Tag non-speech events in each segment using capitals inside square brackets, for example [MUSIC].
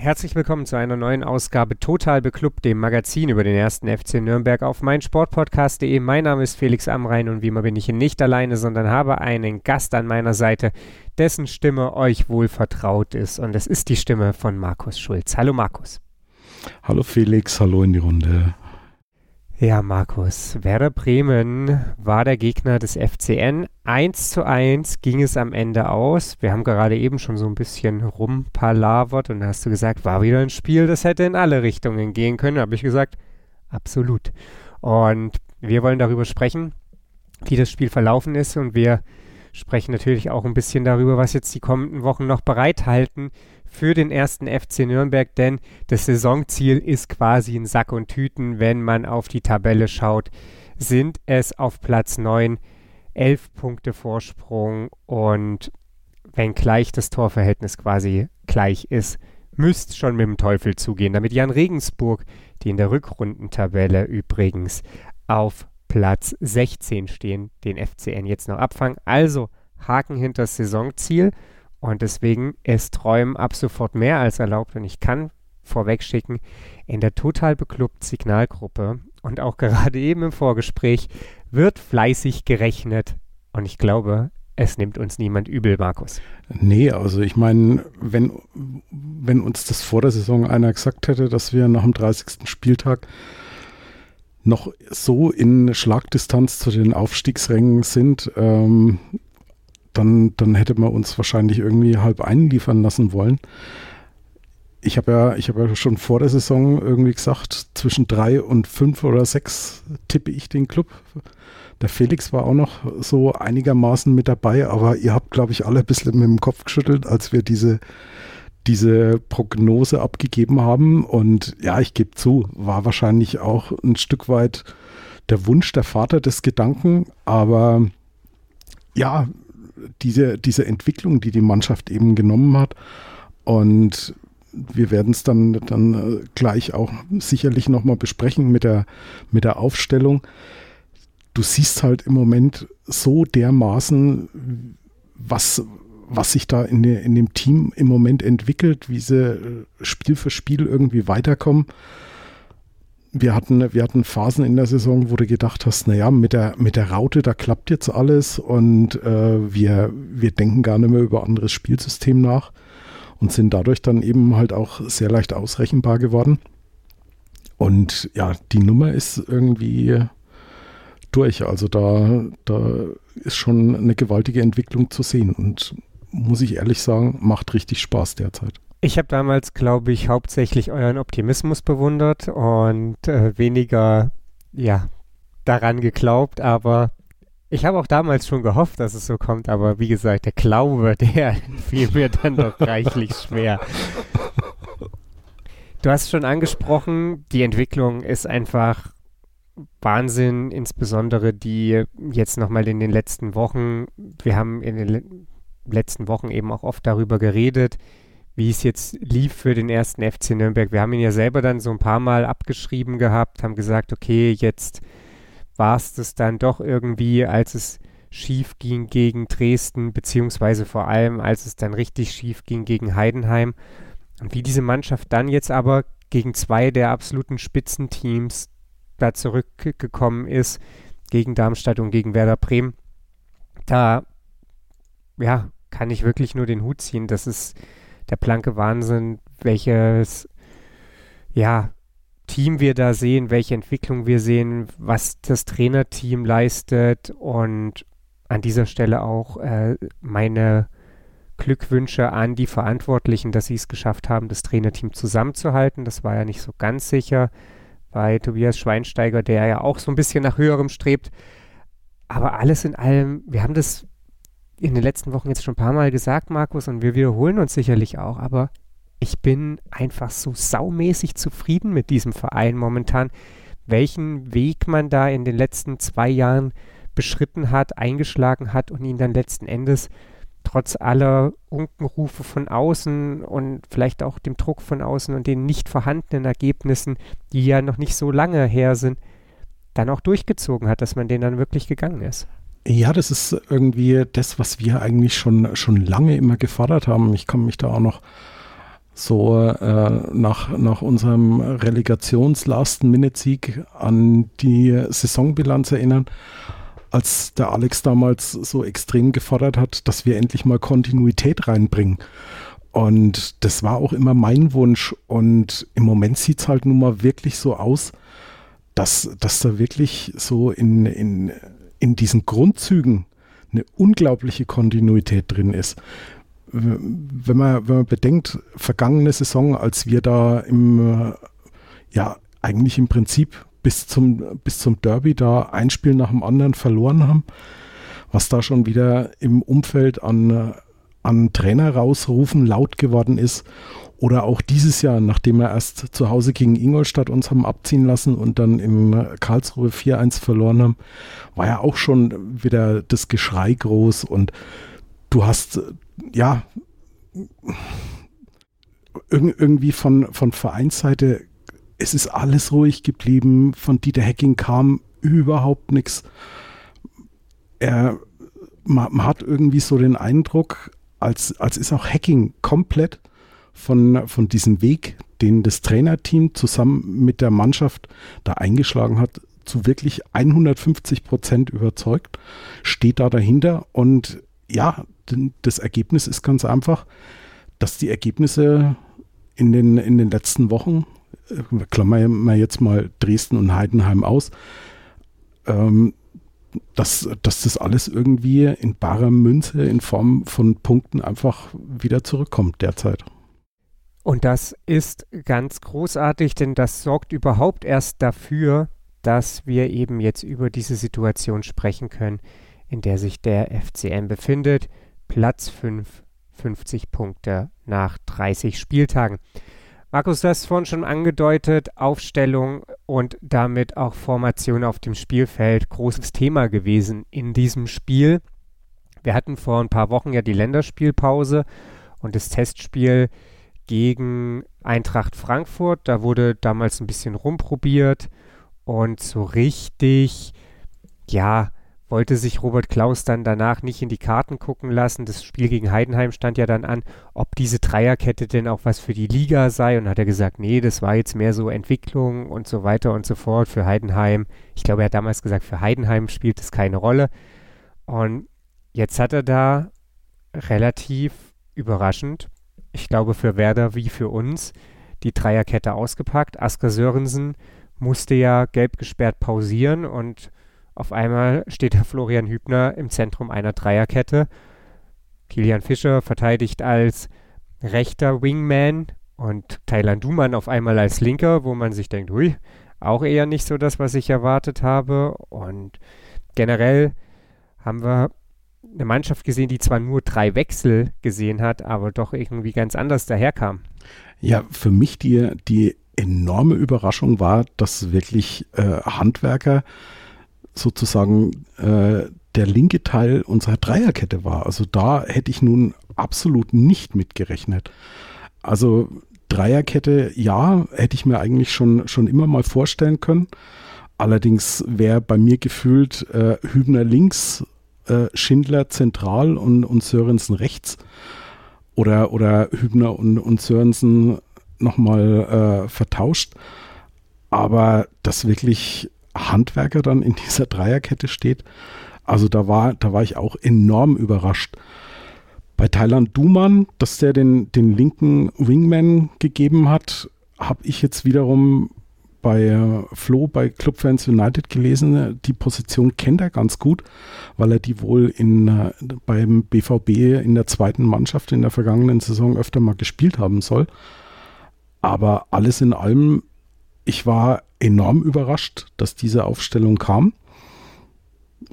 Herzlich willkommen zu einer neuen Ausgabe Total Beklubbt, dem Magazin über den ersten FC Nürnberg auf meinsportpodcast.de. Mein Name ist Felix Amrein und wie immer bin ich hier nicht alleine, sondern habe einen Gast an meiner Seite, dessen Stimme euch wohl vertraut ist. Und es ist die Stimme von Markus Schulz. Hallo Markus. Hallo Felix, hallo in die Runde. Ja, Markus, Werder Bremen war der Gegner des FCN. 1 zu 1 ging es am Ende aus. Wir haben gerade eben schon so ein bisschen rumpalavert und da hast du gesagt, war wieder ein Spiel, das hätte in alle Richtungen gehen können. Habe ich gesagt, absolut. Und wir wollen darüber sprechen, wie das Spiel verlaufen ist und wir sprechen natürlich auch ein bisschen darüber, was jetzt die kommenden Wochen noch bereithalten für den ersten FC Nürnberg, denn das Saisonziel ist quasi in Sack und Tüten, wenn man auf die Tabelle schaut, sind es auf Platz 9 11 Punkte Vorsprung und wenn gleich das Torverhältnis quasi gleich ist, müsste schon mit dem Teufel zugehen, damit Jan Regensburg, die in der Rückrundentabelle übrigens auf Platz 16 stehen, den FCN jetzt noch abfangen. Also Haken hinter das Saisonziel und deswegen ist Träumen ab sofort mehr als erlaubt. Und ich kann vorweg schicken, in der total beklubbt Signalgruppe und auch gerade [LAUGHS] eben im Vorgespräch wird fleißig gerechnet. Und ich glaube, es nimmt uns niemand übel, Markus. Nee, also ich meine, wenn, wenn uns das vor der Saison einer gesagt hätte, dass wir nach dem 30. Spieltag noch so in Schlagdistanz zu den Aufstiegsrängen sind, ähm, dann, dann hätte man uns wahrscheinlich irgendwie halb einliefern lassen wollen. Ich habe ja, ich ja schon vor der Saison irgendwie gesagt, zwischen drei und fünf oder sechs tippe ich den Club. Der Felix war auch noch so einigermaßen mit dabei, aber ihr habt, glaube ich, alle ein bisschen mit dem Kopf geschüttelt, als wir diese, diese Prognose abgegeben haben. Und ja, ich gebe zu, war wahrscheinlich auch ein Stück weit der Wunsch der Vater des Gedanken, aber ja, diese, diese Entwicklung, die die Mannschaft eben genommen hat. Und wir werden es dann, dann äh, gleich auch sicherlich nochmal besprechen mit der, mit der Aufstellung. Du siehst halt im Moment so dermaßen, was, was sich da in, in dem Team im Moment entwickelt, wie sie äh, Spiel für Spiel irgendwie weiterkommen wir hatten, wir hatten Phasen in der Saison, wo du gedacht hast, naja, mit der, mit der Raute, da klappt jetzt alles und äh, wir, wir denken gar nicht mehr über anderes Spielsystem nach und sind dadurch dann eben halt auch sehr leicht ausrechenbar geworden. Und ja, die Nummer ist irgendwie durch. Also da, da ist schon eine gewaltige Entwicklung zu sehen und muss ich ehrlich sagen, macht richtig Spaß derzeit. Ich habe damals, glaube ich, hauptsächlich euren Optimismus bewundert und äh, weniger, ja, daran geglaubt, aber ich habe auch damals schon gehofft, dass es so kommt, aber wie gesagt, der Glaube, [LAUGHS] der fiel mir dann doch reichlich schwer. Du hast schon angesprochen, die Entwicklung ist einfach Wahnsinn, insbesondere die jetzt nochmal in den letzten Wochen. Wir haben in den le letzten Wochen eben auch oft darüber geredet, wie es jetzt lief für den ersten FC Nürnberg. Wir haben ihn ja selber dann so ein paar Mal abgeschrieben gehabt, haben gesagt, okay, jetzt war es das dann doch irgendwie, als es schief ging gegen Dresden, beziehungsweise vor allem, als es dann richtig schief ging gegen Heidenheim. Und wie diese Mannschaft dann jetzt aber gegen zwei der absoluten Spitzenteams da zurückgekommen ist, gegen Darmstadt und gegen Werder Bremen, da ja, kann ich wirklich nur den Hut ziehen. Das ist der blanke Wahnsinn, welches ja, Team wir da sehen, welche Entwicklung wir sehen, was das Trainerteam leistet und an dieser Stelle auch äh, meine Glückwünsche an die Verantwortlichen, dass sie es geschafft haben, das Trainerteam zusammenzuhalten. Das war ja nicht so ganz sicher bei Tobias Schweinsteiger, der ja auch so ein bisschen nach höherem strebt. Aber alles in allem, wir haben das in den letzten Wochen jetzt schon ein paar Mal gesagt, Markus, und wir wiederholen uns sicherlich auch, aber ich bin einfach so saumäßig zufrieden mit diesem Verein momentan, welchen Weg man da in den letzten zwei Jahren beschritten hat, eingeschlagen hat und ihn dann letzten Endes trotz aller Unkenrufe von außen und vielleicht auch dem Druck von außen und den nicht vorhandenen Ergebnissen, die ja noch nicht so lange her sind, dann auch durchgezogen hat, dass man den dann wirklich gegangen ist. Ja, das ist irgendwie das, was wir eigentlich schon, schon lange immer gefordert haben. Ich kann mich da auch noch so äh, nach, nach unserem Relegations-Last-Minute-Sieg an die Saisonbilanz erinnern, als der Alex damals so extrem gefordert hat, dass wir endlich mal Kontinuität reinbringen. Und das war auch immer mein Wunsch. Und im Moment sieht es halt nun mal wirklich so aus, dass, dass da wirklich so in, in, in diesen Grundzügen eine unglaubliche Kontinuität drin ist. Wenn man, wenn man bedenkt, vergangene Saison, als wir da im, ja, eigentlich im Prinzip bis zum, bis zum Derby da ein Spiel nach dem anderen verloren haben, was da schon wieder im Umfeld an, an Trainer rausrufen laut geworden ist. Oder auch dieses Jahr, nachdem wir erst zu Hause gegen Ingolstadt uns haben abziehen lassen und dann im Karlsruhe 4-1 verloren haben, war ja auch schon wieder das Geschrei groß und du hast, ja, irgendwie von, von Vereinsseite, es ist alles ruhig geblieben. Von Dieter Hacking kam überhaupt nichts. Er, man, hat irgendwie so den Eindruck, als, als ist auch Hacking komplett von, von diesem Weg, den das Trainerteam zusammen mit der Mannschaft da eingeschlagen hat, zu wirklich 150 Prozent überzeugt, steht da dahinter. Und ja, das Ergebnis ist ganz einfach, dass die Ergebnisse in den, in den letzten Wochen, äh, klammern wir jetzt mal Dresden und Heidenheim aus, ähm, dass, dass das alles irgendwie in barer Münze in Form von Punkten einfach wieder zurückkommt derzeit. Und das ist ganz großartig, denn das sorgt überhaupt erst dafür, dass wir eben jetzt über diese Situation sprechen können, in der sich der FCM befindet. Platz 5, 50 Punkte nach 30 Spieltagen. Markus, du hast vorhin schon angedeutet, Aufstellung und damit auch Formation auf dem Spielfeld, großes Thema gewesen in diesem Spiel. Wir hatten vor ein paar Wochen ja die Länderspielpause und das Testspiel gegen Eintracht Frankfurt. Da wurde damals ein bisschen rumprobiert und so richtig, ja, wollte sich Robert Klaus dann danach nicht in die Karten gucken lassen. Das Spiel gegen Heidenheim stand ja dann an, ob diese Dreierkette denn auch was für die Liga sei. Und hat er gesagt, nee, das war jetzt mehr so Entwicklung und so weiter und so fort für Heidenheim. Ich glaube, er hat damals gesagt, für Heidenheim spielt es keine Rolle. Und jetzt hat er da relativ überraschend, ich glaube für Werder wie für uns, die Dreierkette ausgepackt. Asker Sörensen musste ja gelb gesperrt pausieren und auf einmal steht der Florian Hübner im Zentrum einer Dreierkette. Kilian Fischer verteidigt als rechter Wingman und Thailand Duman auf einmal als linker, wo man sich denkt, hui, auch eher nicht so das, was ich erwartet habe. Und generell haben wir eine Mannschaft gesehen, die zwar nur drei Wechsel gesehen hat, aber doch irgendwie ganz anders daherkam. Ja, für mich die, die enorme Überraschung war, dass wirklich äh, Handwerker sozusagen äh, der linke Teil unserer Dreierkette war. Also da hätte ich nun absolut nicht mitgerechnet. Also Dreierkette, ja, hätte ich mir eigentlich schon, schon immer mal vorstellen können. Allerdings wäre bei mir gefühlt äh, Hübner links, äh, Schindler zentral und, und Sörensen rechts. Oder, oder Hübner und, und Sörensen nochmal äh, vertauscht. Aber das wirklich Handwerker dann in dieser Dreierkette steht. Also da war, da war ich auch enorm überrascht. Bei Thailand Duman, dass der den, den linken Wingman gegeben hat, habe ich jetzt wiederum bei äh, Flo bei Clubfans United gelesen. Die Position kennt er ganz gut, weil er die wohl in, äh, beim BVB in der zweiten Mannschaft in der vergangenen Saison öfter mal gespielt haben soll. Aber alles in allem, ich war enorm überrascht, dass diese Aufstellung kam.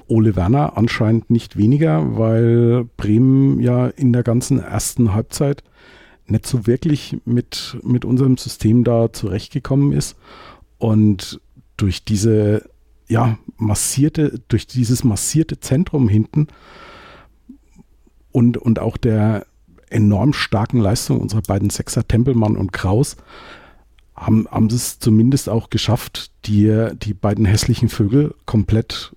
Ole Werner anscheinend nicht weniger, weil Bremen ja in der ganzen ersten Halbzeit nicht so wirklich mit, mit unserem System da zurechtgekommen ist. Und durch diese, ja, massierte, durch dieses massierte Zentrum hinten und, und auch der enorm starken Leistung unserer beiden Sechser, Tempelmann und Kraus, haben, haben sie es zumindest auch geschafft, die, die beiden hässlichen Vögel komplett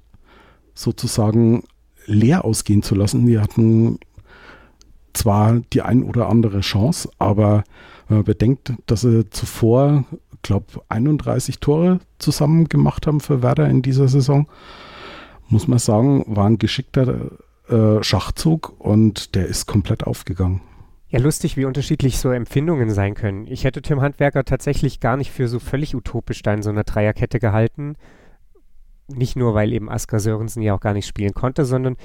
sozusagen leer ausgehen zu lassen. Die hatten zwar die ein oder andere Chance, aber wenn man bedenkt, dass sie zuvor, glaube 31 Tore zusammen gemacht haben für Werder in dieser Saison, muss man sagen, war ein geschickter äh, Schachzug und der ist komplett aufgegangen. Ja, lustig, wie unterschiedlich so Empfindungen sein können. Ich hätte Tim Handwerker tatsächlich gar nicht für so völlig utopisch da in so einer Dreierkette gehalten. Nicht nur, weil eben Asker Sörensen ja auch gar nicht spielen konnte, sondern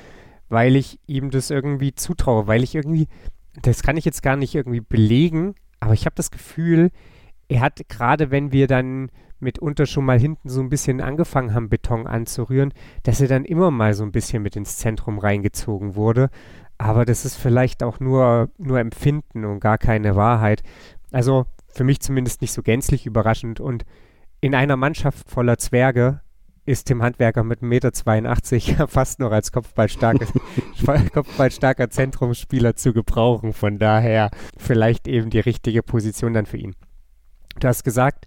weil ich ihm das irgendwie zutraue, weil ich irgendwie, das kann ich jetzt gar nicht irgendwie belegen, aber ich habe das Gefühl, er hat gerade, wenn wir dann mitunter schon mal hinten so ein bisschen angefangen haben, Beton anzurühren, dass er dann immer mal so ein bisschen mit ins Zentrum reingezogen wurde. Aber das ist vielleicht auch nur, nur Empfinden und gar keine Wahrheit. Also für mich zumindest nicht so gänzlich überraschend. Und in einer Mannschaft voller Zwerge ist Tim Handwerker mit 1,82 Meter [LAUGHS] fast noch als [LAUGHS] kopfballstarker, kopfballstarker Zentrumsspieler zu gebrauchen. Von daher vielleicht eben die richtige Position dann für ihn. Du hast gesagt,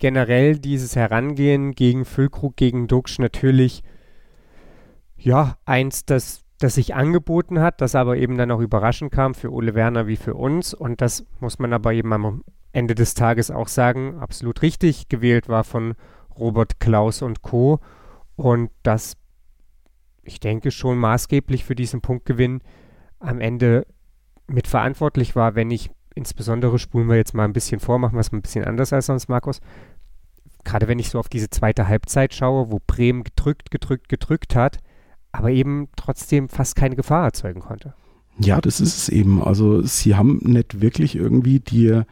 generell dieses Herangehen gegen Füllkrug, gegen Duxch natürlich ja, eins, das das sich angeboten hat, das aber eben dann auch überraschend kam für Ole Werner wie für uns. Und das muss man aber eben am Ende des Tages auch sagen, absolut richtig gewählt war von Robert Klaus und Co. Und das, ich denke, schon maßgeblich für diesen Punktgewinn am Ende mitverantwortlich war, wenn ich insbesondere spulen wir jetzt mal ein bisschen vor, machen wir es mal ein bisschen anders als sonst, Markus. Gerade wenn ich so auf diese zweite Halbzeit schaue, wo Bremen gedrückt, gedrückt, gedrückt hat, aber eben trotzdem fast keine Gefahr erzeugen konnte. Ja, das ist es eben. Also sie haben nicht wirklich irgendwie die,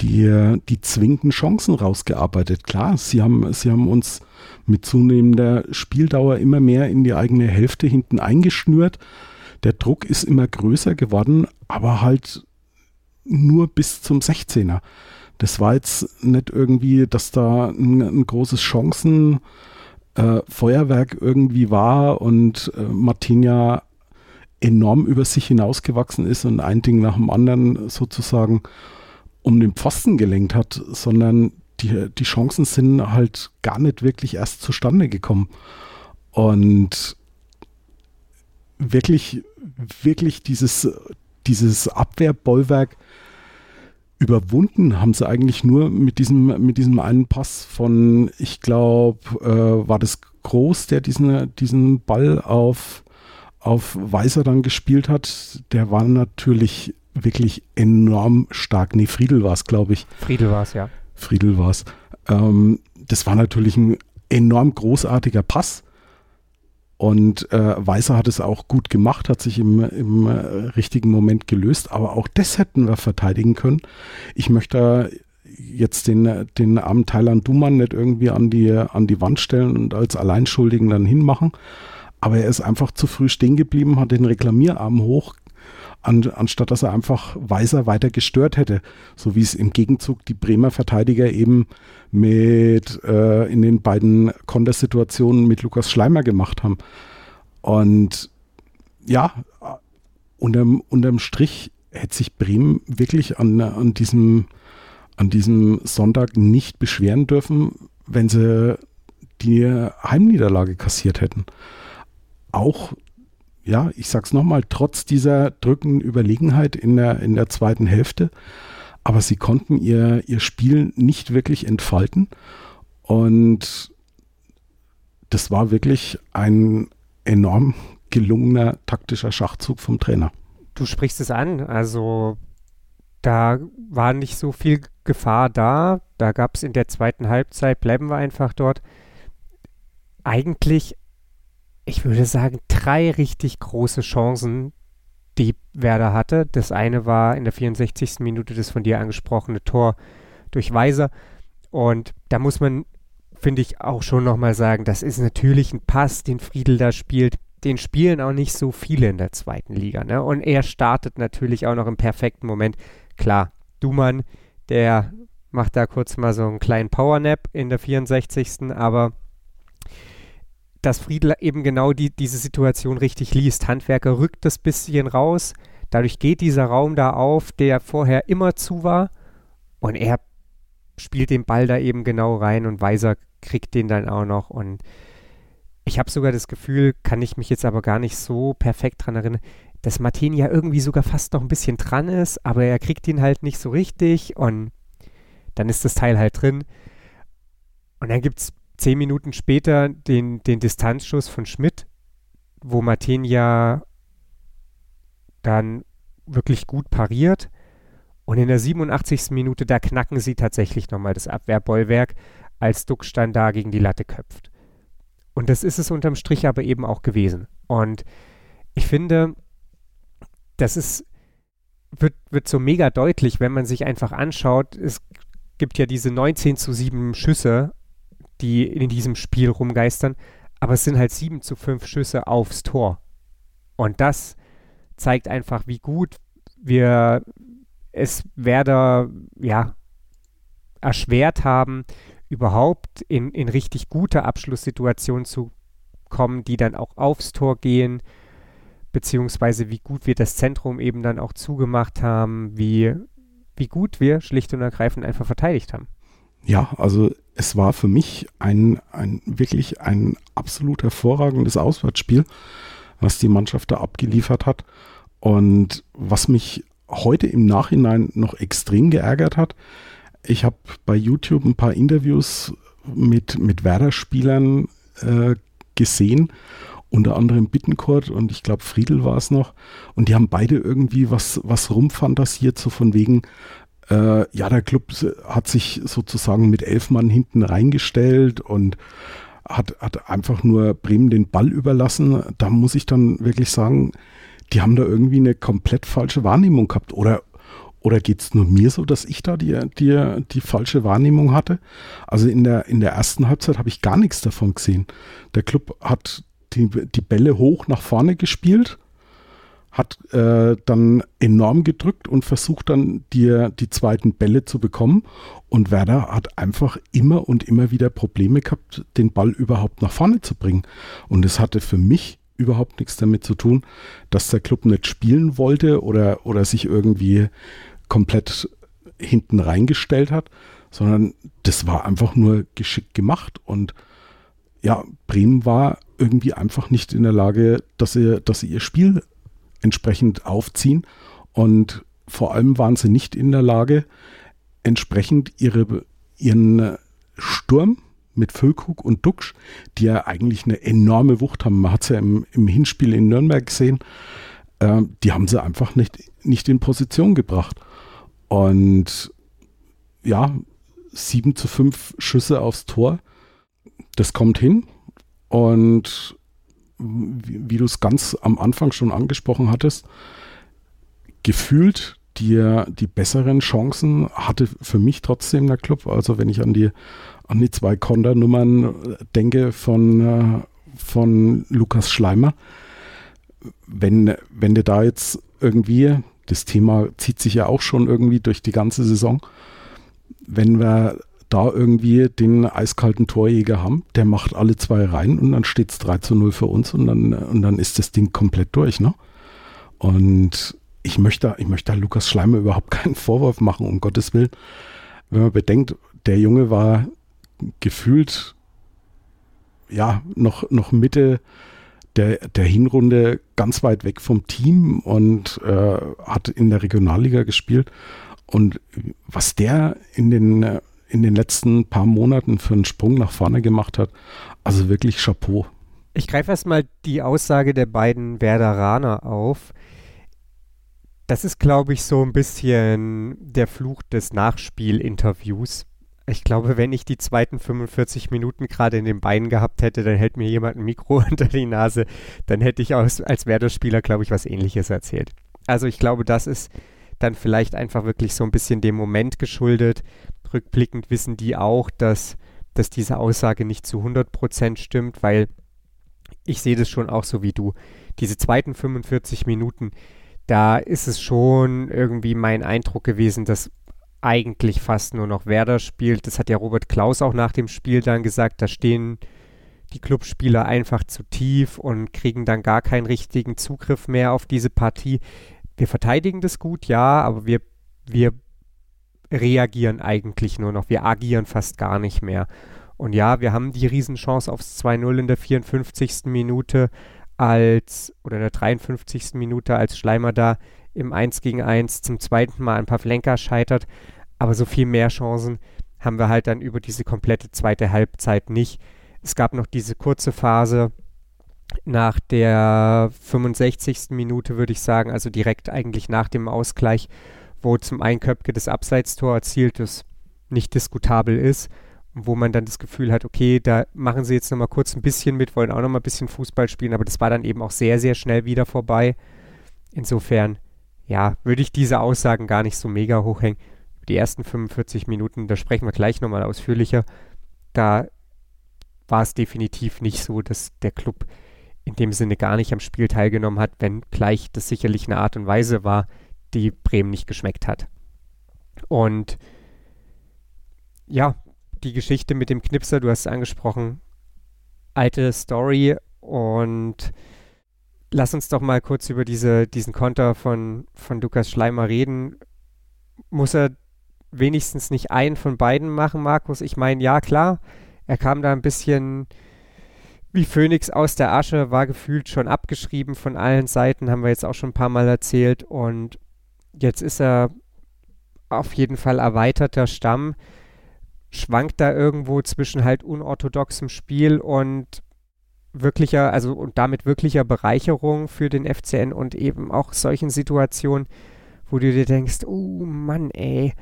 die, die zwingenden Chancen rausgearbeitet. Klar, sie haben, sie haben uns mit zunehmender Spieldauer immer mehr in die eigene Hälfte hinten eingeschnürt. Der Druck ist immer größer geworden, aber halt nur bis zum 16er. Das war jetzt nicht irgendwie, dass da ein, ein großes Chancen, äh, Feuerwerk irgendwie war und äh, Martinia enorm über sich hinausgewachsen ist und ein Ding nach dem anderen sozusagen um den Pfosten gelenkt hat, sondern die, die Chancen sind halt gar nicht wirklich erst zustande gekommen. Und wirklich, wirklich dieses, dieses Abwehrbollwerk überwunden haben sie eigentlich nur mit diesem, mit diesem einen Pass von, ich glaube, äh, war das Groß, der diesen, diesen Ball auf, auf Weiser dann gespielt hat. Der war natürlich wirklich enorm stark. Nee, Friedel war es, glaube ich. Friedel war es, ja. Friedel war es. Ähm, das war natürlich ein enorm großartiger Pass. Und äh, Weißer hat es auch gut gemacht, hat sich im, im äh, richtigen Moment gelöst, aber auch das hätten wir verteidigen können. Ich möchte jetzt den, den armen Thailand Duman nicht irgendwie an die, an die Wand stellen und als Alleinschuldigen dann hinmachen. Aber er ist einfach zu früh stehen geblieben, hat den Reklamierarm hoch an, anstatt dass er einfach Weiser weiter gestört hätte. So wie es im Gegenzug die Bremer Verteidiger eben mit äh, in den beiden Kontersituationen mit Lukas Schleimer gemacht haben. Und ja, unterm, unterm Strich hätte sich Bremen wirklich an, an, diesem, an diesem Sonntag nicht beschweren dürfen, wenn sie die Heimniederlage kassiert hätten. Auch ja, ich sag's nochmal, trotz dieser drückenden Überlegenheit in der, in der zweiten Hälfte, aber sie konnten ihr, ihr Spiel nicht wirklich entfalten. Und das war wirklich ein enorm gelungener taktischer Schachzug vom Trainer. Du sprichst es an, also da war nicht so viel Gefahr da. Da gab es in der zweiten Halbzeit, bleiben wir einfach dort, eigentlich ich würde sagen, drei richtig große Chancen, die Werder hatte. Das eine war in der 64. Minute das von dir angesprochene Tor durch Weiser. Und da muss man, finde ich, auch schon nochmal sagen, das ist natürlich ein Pass, den Friedel da spielt. Den spielen auch nicht so viele in der zweiten Liga. Ne? Und er startet natürlich auch noch im perfekten Moment. Klar, Dumann, der macht da kurz mal so einen kleinen Powernap in der 64. Aber dass Friedl eben genau die, diese Situation richtig liest. Handwerker rückt das bisschen raus, dadurch geht dieser Raum da auf, der vorher immer zu war und er spielt den Ball da eben genau rein und Weiser kriegt den dann auch noch und ich habe sogar das Gefühl, kann ich mich jetzt aber gar nicht so perfekt dran erinnern, dass Martin ja irgendwie sogar fast noch ein bisschen dran ist, aber er kriegt ihn halt nicht so richtig und dann ist das Teil halt drin. Und dann gibt es zehn Minuten später den, den Distanzschuss von Schmidt, wo Martin ja dann wirklich gut pariert. Und in der 87. Minute, da knacken sie tatsächlich nochmal das Abwehrbollwerk, als Duck dann da gegen die Latte köpft. Und das ist es unterm Strich aber eben auch gewesen. Und ich finde, das ist, wird, wird so mega deutlich, wenn man sich einfach anschaut, es gibt ja diese 19 zu 7 Schüsse, die in diesem Spiel rumgeistern, aber es sind halt 7 zu 5 Schüsse aufs Tor. Und das zeigt einfach, wie gut wir es Werder, ja, erschwert haben, überhaupt in, in richtig gute Abschlusssituationen zu kommen, die dann auch aufs Tor gehen, beziehungsweise wie gut wir das Zentrum eben dann auch zugemacht haben, wie, wie gut wir schlicht und ergreifend einfach verteidigt haben. Ja, also es war für mich ein, ein wirklich ein absolut hervorragendes Auswärtsspiel, was die Mannschaft da abgeliefert hat. Und was mich heute im Nachhinein noch extrem geärgert hat, ich habe bei YouTube ein paar Interviews mit, mit Werder-Spielern äh, gesehen unter anderem Bittencourt und ich glaube Friedel war es noch. Und die haben beide irgendwie was, was rumfantasiert, so von wegen, äh, ja, der Club hat sich sozusagen mit elf Mann hinten reingestellt und hat, hat einfach nur Bremen den Ball überlassen. Da muss ich dann wirklich sagen, die haben da irgendwie eine komplett falsche Wahrnehmung gehabt. Oder, oder geht es nur mir so, dass ich da die, die, die falsche Wahrnehmung hatte? Also in der, in der ersten Halbzeit habe ich gar nichts davon gesehen. Der Club hat die, die Bälle hoch nach vorne gespielt, hat äh, dann enorm gedrückt und versucht dann die, die zweiten Bälle zu bekommen. Und Werder hat einfach immer und immer wieder Probleme gehabt, den Ball überhaupt nach vorne zu bringen. Und es hatte für mich überhaupt nichts damit zu tun, dass der Club nicht spielen wollte oder, oder sich irgendwie komplett hinten reingestellt hat, sondern das war einfach nur geschickt gemacht. Und ja, Bremen war irgendwie einfach nicht in der Lage, dass sie, dass sie ihr Spiel entsprechend aufziehen. Und vor allem waren sie nicht in der Lage, entsprechend ihre, ihren Sturm mit Füllkrug und Duxch, die ja eigentlich eine enorme Wucht haben. Man hat es ja im, im, Hinspiel in Nürnberg gesehen. Äh, die haben sie einfach nicht, nicht in Position gebracht. Und ja, 7 zu 5 Schüsse aufs Tor. Das kommt hin. Und wie, wie du es ganz am Anfang schon angesprochen hattest, gefühlt die, die besseren Chancen hatte für mich trotzdem der Club. Also wenn ich an die, an die zwei Konternummern denke von, äh, von Lukas Schleimer, wenn, wenn du da jetzt irgendwie, das Thema zieht sich ja auch schon irgendwie durch die ganze Saison, wenn wir da irgendwie den eiskalten Torjäger haben, der macht alle zwei rein und dann steht es 3 zu 0 für uns und dann, und dann ist das Ding komplett durch, ne? Und ich möchte, ich möchte Lukas Schleimer überhaupt [LAUGHS] keinen Vorwurf machen, um Gottes Willen. Wenn man bedenkt, der Junge war gefühlt, ja, noch, noch Mitte der, der Hinrunde ganz weit weg vom Team und äh, hat in der Regionalliga gespielt. Und was der in den in den letzten paar Monaten für einen Sprung nach vorne gemacht hat. Also wirklich Chapeau. Ich greife erstmal die Aussage der beiden Werderaner auf. Das ist, glaube ich, so ein bisschen der Fluch des Nachspielinterviews. Ich glaube, wenn ich die zweiten 45 Minuten gerade in den Beinen gehabt hätte, dann hätte mir jemand ein Mikro [LAUGHS] unter die Nase. Dann hätte ich als, als Werder-Spieler, glaube ich, was Ähnliches erzählt. Also ich glaube, das ist dann vielleicht einfach wirklich so ein bisschen dem Moment geschuldet rückblickend wissen die auch, dass, dass diese Aussage nicht zu 100% stimmt, weil ich sehe das schon auch so wie du. Diese zweiten 45 Minuten, da ist es schon irgendwie mein Eindruck gewesen, dass eigentlich fast nur noch Werder spielt. Das hat ja Robert Klaus auch nach dem Spiel dann gesagt. Da stehen die Clubspieler einfach zu tief und kriegen dann gar keinen richtigen Zugriff mehr auf diese Partie. Wir verteidigen das gut, ja, aber wir, wir reagieren eigentlich nur noch. Wir agieren fast gar nicht mehr. Und ja, wir haben die Riesenchance aufs 2-0 in der 54. Minute als, oder in der 53. Minute, als Schleimer da im 1 gegen 1 zum zweiten Mal ein paar Flenker scheitert. Aber so viel mehr Chancen haben wir halt dann über diese komplette zweite Halbzeit nicht. Es gab noch diese kurze Phase nach der 65. Minute, würde ich sagen, also direkt eigentlich nach dem Ausgleich, wo zum einen Köpke das Abseitstor erzielt, das nicht diskutabel ist, wo man dann das Gefühl hat, okay, da machen sie jetzt nochmal kurz ein bisschen mit, wollen auch nochmal ein bisschen Fußball spielen, aber das war dann eben auch sehr, sehr schnell wieder vorbei. Insofern, ja, würde ich diese Aussagen gar nicht so mega hochhängen. Die ersten 45 Minuten, da sprechen wir gleich nochmal ausführlicher. Da war es definitiv nicht so, dass der Club in dem Sinne gar nicht am Spiel teilgenommen hat, wenn gleich das sicherlich eine Art und Weise war, die Bremen nicht geschmeckt hat. Und ja, die Geschichte mit dem Knipser, du hast es angesprochen, alte Story und lass uns doch mal kurz über diese, diesen Konter von, von Lukas Schleimer reden. Muss er wenigstens nicht einen von beiden machen, Markus? Ich meine, ja, klar, er kam da ein bisschen wie Phönix aus der Asche, war gefühlt schon abgeschrieben von allen Seiten, haben wir jetzt auch schon ein paar Mal erzählt. Und jetzt ist er auf jeden Fall erweiterter Stamm, schwankt da irgendwo zwischen halt unorthodoxem Spiel und wirklicher, also und damit wirklicher Bereicherung für den FCN und eben auch solchen Situationen, wo du dir denkst, oh Mann, ey,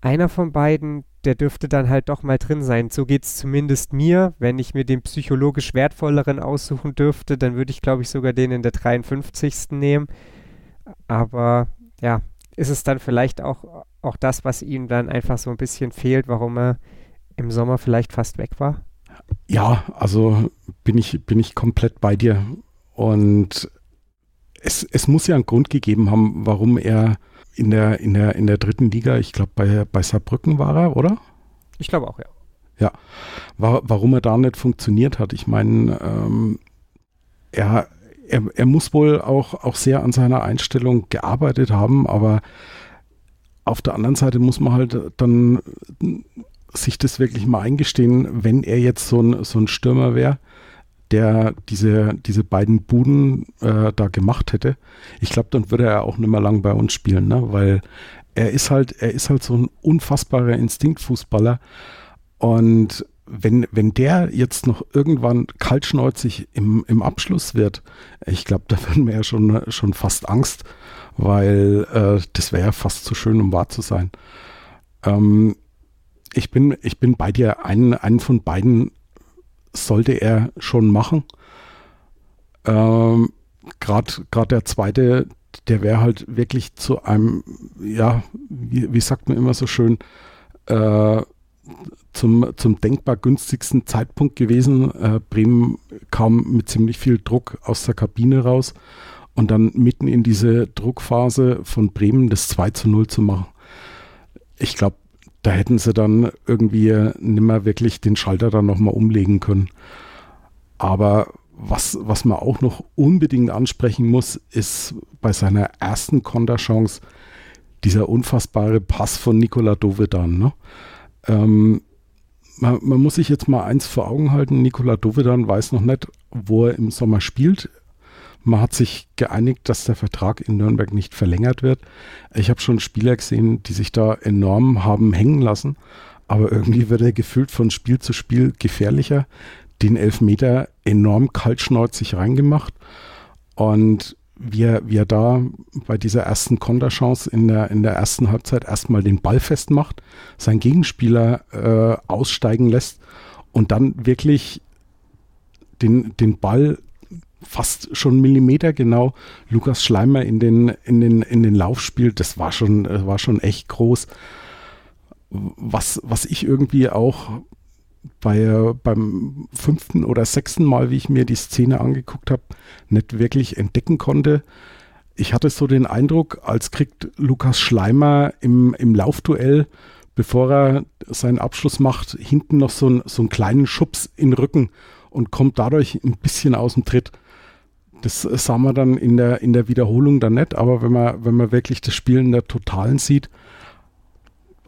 einer von beiden, der dürfte dann halt doch mal drin sein. So geht es zumindest mir. Wenn ich mir den psychologisch wertvolleren aussuchen dürfte, dann würde ich, glaube ich, sogar den in der 53. nehmen. Aber ja, ist es dann vielleicht auch, auch das, was ihm dann einfach so ein bisschen fehlt, warum er im Sommer vielleicht fast weg war? Ja, also bin ich, bin ich komplett bei dir. Und es, es muss ja einen Grund gegeben haben, warum er in der, in der, in der dritten Liga, ich glaube bei, bei Saarbrücken war er, oder? Ich glaube auch, ja. Ja, war, warum er da nicht funktioniert hat. Ich meine, ähm, er, er, er muss wohl auch, auch sehr an seiner Einstellung gearbeitet haben, aber auf der anderen Seite muss man halt dann sich das wirklich mal eingestehen, wenn er jetzt so ein, so ein Stürmer wäre, der diese, diese beiden Buden äh, da gemacht hätte, ich glaube, dann würde er auch nicht mehr lang bei uns spielen, ne? weil er ist halt, er ist halt so ein unfassbarer Instinktfußballer und wenn, wenn der jetzt noch irgendwann kaltschneuzig im, im Abschluss wird, ich glaube, da würden wir ja schon, schon fast Angst, weil äh, das wäre ja fast zu schön, um wahr zu sein. Ähm, ich, bin, ich bin bei dir, einen, einen von beiden sollte er schon machen. Ähm, Gerade der zweite, der wäre halt wirklich zu einem, ja, wie, wie sagt man immer so schön, äh, zum, zum denkbar günstigsten Zeitpunkt gewesen. Äh, Bremen kam mit ziemlich viel Druck aus der Kabine raus und dann mitten in diese Druckphase von Bremen das 2 zu 0 zu machen. Ich glaube, da hätten sie dann irgendwie nimmer wirklich den Schalter dann nochmal umlegen können. Aber was, was man auch noch unbedingt ansprechen muss, ist bei seiner ersten Konterchance dieser unfassbare Pass von Nikola Dovedan. Ne? Ähm, man, man, muss sich jetzt mal eins vor Augen halten. Nikola Dovedan weiß noch nicht, wo er im Sommer spielt. Man hat sich geeinigt, dass der Vertrag in Nürnberg nicht verlängert wird. Ich habe schon Spieler gesehen, die sich da enorm haben hängen lassen, aber irgendwie wird er gefühlt von Spiel zu Spiel gefährlicher. Den Elfmeter enorm kaltschneuzig reingemacht und wie er, wie er da bei dieser ersten Konterchance in der, in der ersten Halbzeit erstmal den Ball festmacht, seinen Gegenspieler äh, aussteigen lässt und dann wirklich den, den Ball fast schon Millimeter genau Lukas Schleimer in den, in den, in den Lauf spielt, das war schon, war schon echt groß. Was, was ich irgendwie auch bei, beim fünften oder sechsten Mal, wie ich mir die Szene angeguckt habe, nicht wirklich entdecken konnte. Ich hatte so den Eindruck, als kriegt Lukas Schleimer im, im Laufduell, bevor er seinen Abschluss macht, hinten noch so, ein, so einen kleinen Schubs in den Rücken und kommt dadurch ein bisschen aus dem Tritt. Das sah man dann in der, in der Wiederholung dann nicht, aber wenn man, wenn man wirklich das Spiel in der Totalen sieht,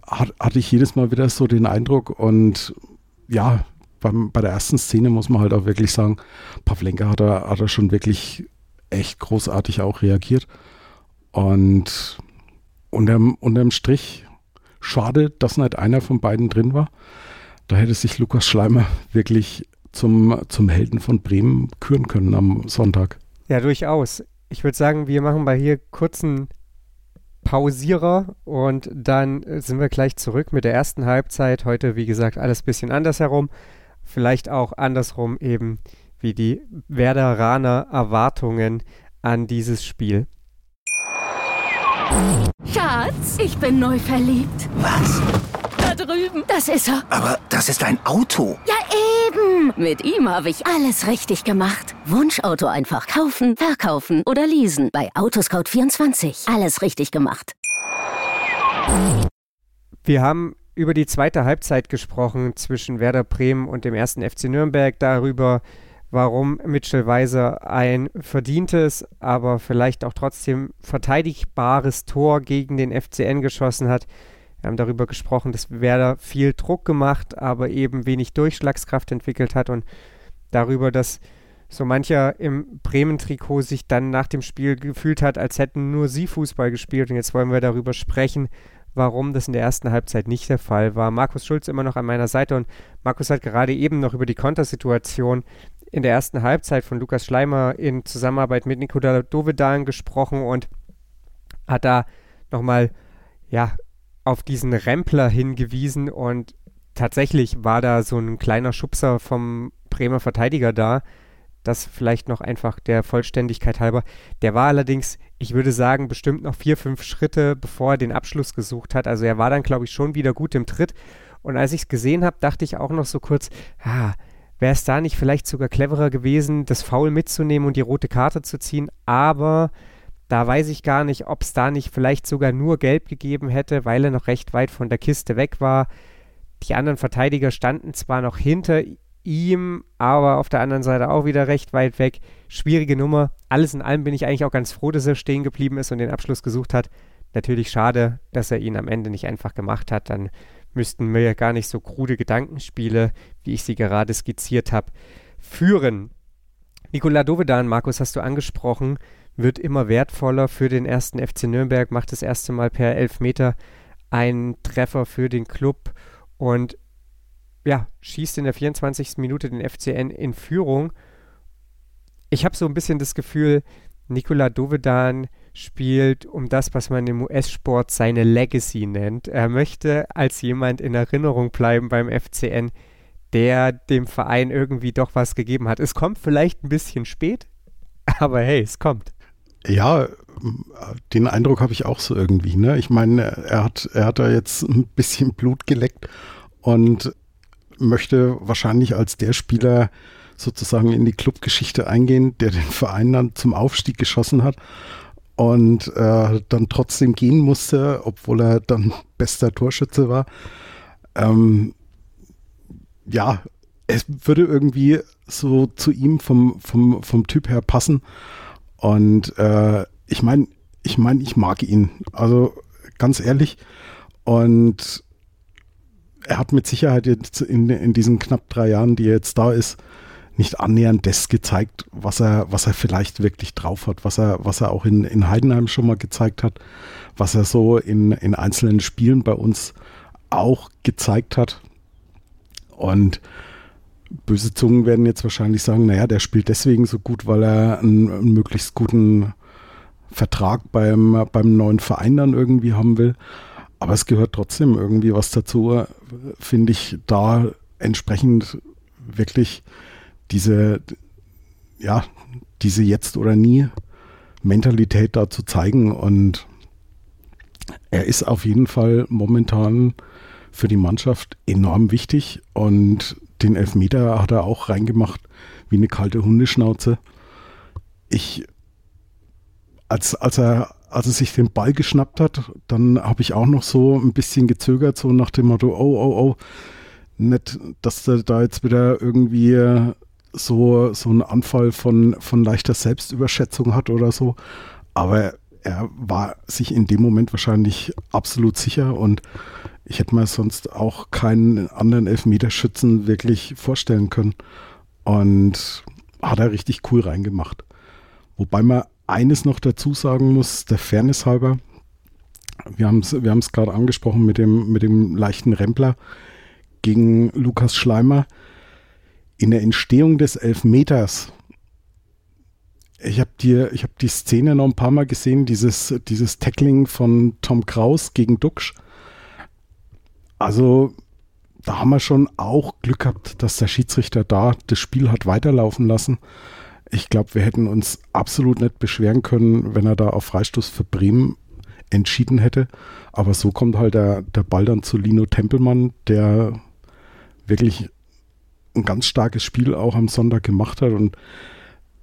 hat, hatte ich jedes Mal wieder so den Eindruck und ja, beim, bei der ersten Szene muss man halt auch wirklich sagen, Pavlenka hat er, hat er schon wirklich echt großartig auch reagiert. Und unterm, unterm Strich, schade, dass nicht einer von beiden drin war. Da hätte sich Lukas Schleimer wirklich zum, zum Helden von Bremen küren können am Sonntag. Ja, durchaus. Ich würde sagen, wir machen mal hier kurzen Pausierer und dann sind wir gleich zurück mit der ersten Halbzeit. Heute, wie gesagt, alles ein bisschen anders herum. Vielleicht auch andersrum eben wie die Werderaner Erwartungen an dieses Spiel. Schatz, ich bin neu verliebt. Was? Da drüben. Das ist er. Aber das ist ein Auto. Ja, eben. Mit ihm habe ich alles richtig gemacht. Wunschauto einfach kaufen, verkaufen oder leasen. Bei Autoscout24. Alles richtig gemacht. Wir haben über die zweite Halbzeit gesprochen zwischen Werder Bremen und dem ersten FC Nürnberg. Darüber, warum Mitchell Weiser ein verdientes, aber vielleicht auch trotzdem verteidigbares Tor gegen den FCN geschossen hat. Wir haben darüber gesprochen, dass Werder viel Druck gemacht, aber eben wenig Durchschlagskraft entwickelt hat und darüber, dass so mancher im Bremen-Trikot sich dann nach dem Spiel gefühlt hat, als hätten nur sie Fußball gespielt. Und jetzt wollen wir darüber sprechen, warum das in der ersten Halbzeit nicht der Fall war. Markus Schulz immer noch an meiner Seite und Markus hat gerade eben noch über die Kontersituation in der ersten Halbzeit von Lukas Schleimer in Zusammenarbeit mit Nikola Dovedan gesprochen und hat da nochmal ja, auf diesen Rempler hingewiesen und tatsächlich war da so ein kleiner Schubser vom Bremer Verteidiger da. Das vielleicht noch einfach der Vollständigkeit halber. Der war allerdings, ich würde sagen, bestimmt noch vier, fünf Schritte, bevor er den Abschluss gesucht hat. Also er war dann, glaube ich, schon wieder gut im Tritt. Und als ich es gesehen habe, dachte ich auch noch so kurz, ah, wäre es da nicht vielleicht sogar cleverer gewesen, das Foul mitzunehmen und die rote Karte zu ziehen. Aber da weiß ich gar nicht, ob es da nicht vielleicht sogar nur gelb gegeben hätte, weil er noch recht weit von der Kiste weg war. Die anderen Verteidiger standen zwar noch hinter ihm, aber auf der anderen Seite auch wieder recht weit weg. Schwierige Nummer. Alles in allem bin ich eigentlich auch ganz froh, dass er stehen geblieben ist und den Abschluss gesucht hat. Natürlich schade, dass er ihn am Ende nicht einfach gemacht hat. Dann müssten ja gar nicht so krude Gedankenspiele, wie ich sie gerade skizziert habe, führen. Nikola Dovedan, Markus, hast du angesprochen wird immer wertvoller für den ersten FC Nürnberg, macht das erste Mal per Elfmeter einen Treffer für den Club und ja, schießt in der 24. Minute den FCN in Führung. Ich habe so ein bisschen das Gefühl, Nikola Dovedan spielt um das, was man im US-Sport seine Legacy nennt. Er möchte als jemand in Erinnerung bleiben beim FCN, der dem Verein irgendwie doch was gegeben hat. Es kommt vielleicht ein bisschen spät, [LAUGHS] aber hey, es kommt. Ja, den Eindruck habe ich auch so irgendwie. Ne? Ich meine, er hat, er hat da jetzt ein bisschen Blut geleckt und möchte wahrscheinlich als der Spieler sozusagen in die Clubgeschichte eingehen, der den Verein dann zum Aufstieg geschossen hat und äh, dann trotzdem gehen musste, obwohl er dann bester Torschütze war. Ähm, ja, es würde irgendwie so zu ihm vom, vom, vom Typ her passen. Und äh, ich meine, ich meine, ich mag ihn. Also ganz ehrlich. Und er hat mit Sicherheit jetzt in, in diesen knapp drei Jahren, die er jetzt da ist, nicht annähernd das gezeigt, was er, was er vielleicht wirklich drauf hat, was er, was er auch in, in Heidenheim schon mal gezeigt hat, was er so in, in einzelnen Spielen bei uns auch gezeigt hat. Und böse Zungen werden jetzt wahrscheinlich sagen, naja, der spielt deswegen so gut, weil er einen, einen möglichst guten Vertrag beim, beim neuen Verein dann irgendwie haben will. Aber es gehört trotzdem irgendwie was dazu, finde ich, da entsprechend wirklich diese, ja, diese Jetzt- oder Nie-Mentalität da zu zeigen. Und er ist auf jeden Fall momentan für die Mannschaft enorm wichtig und den Elfmeter hat er auch reingemacht wie eine kalte Hundeschnauze. Ich, als, als er als er sich den Ball geschnappt hat, dann habe ich auch noch so ein bisschen gezögert, so nach dem Motto, oh, oh, oh, nicht, dass er da jetzt wieder irgendwie so, so einen Anfall von, von leichter Selbstüberschätzung hat oder so. Aber er war sich in dem Moment wahrscheinlich absolut sicher und ich hätte mir sonst auch keinen anderen Elfmeterschützen wirklich vorstellen können. Und hat er richtig cool reingemacht. Wobei man eines noch dazu sagen muss, der Fairness halber, wir haben es wir gerade angesprochen mit dem, mit dem leichten Rempler gegen Lukas Schleimer. In der Entstehung des Elfmeters ich habe die, hab die Szene noch ein paar Mal gesehen, dieses, dieses Tackling von Tom Kraus gegen Duxch. Also da haben wir schon auch Glück gehabt, dass der Schiedsrichter da das Spiel hat weiterlaufen lassen. Ich glaube, wir hätten uns absolut nicht beschweren können, wenn er da auf Freistoß für Bremen entschieden hätte. Aber so kommt halt der, der Ball dann zu Lino Tempelmann, der wirklich ein ganz starkes Spiel auch am Sonntag gemacht hat und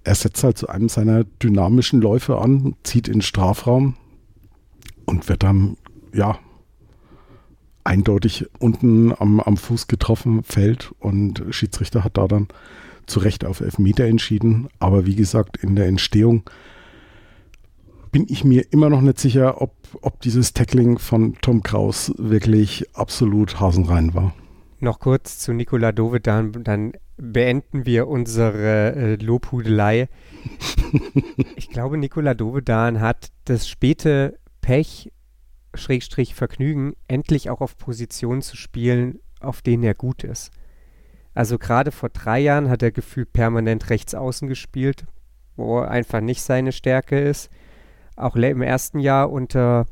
er setzt halt zu einem seiner dynamischen Läufe an, zieht in den Strafraum und wird dann, ja, eindeutig unten am, am Fuß getroffen, fällt und Schiedsrichter hat da dann zu Recht auf Elfmeter entschieden. Aber wie gesagt, in der Entstehung bin ich mir immer noch nicht sicher, ob, ob dieses Tackling von Tom Kraus wirklich absolut hasenrein war. Noch kurz zu Nikola Dovedan, dann beenden wir unsere äh, Lobhudelei. [LAUGHS] ich glaube, Nikola Dovedan hat das späte Pech, Schrägstrich Vergnügen, endlich auch auf Positionen zu spielen, auf denen er gut ist. Also gerade vor drei Jahren hat er gefühlt permanent rechts außen gespielt, wo einfach nicht seine Stärke ist. Auch im ersten Jahr unter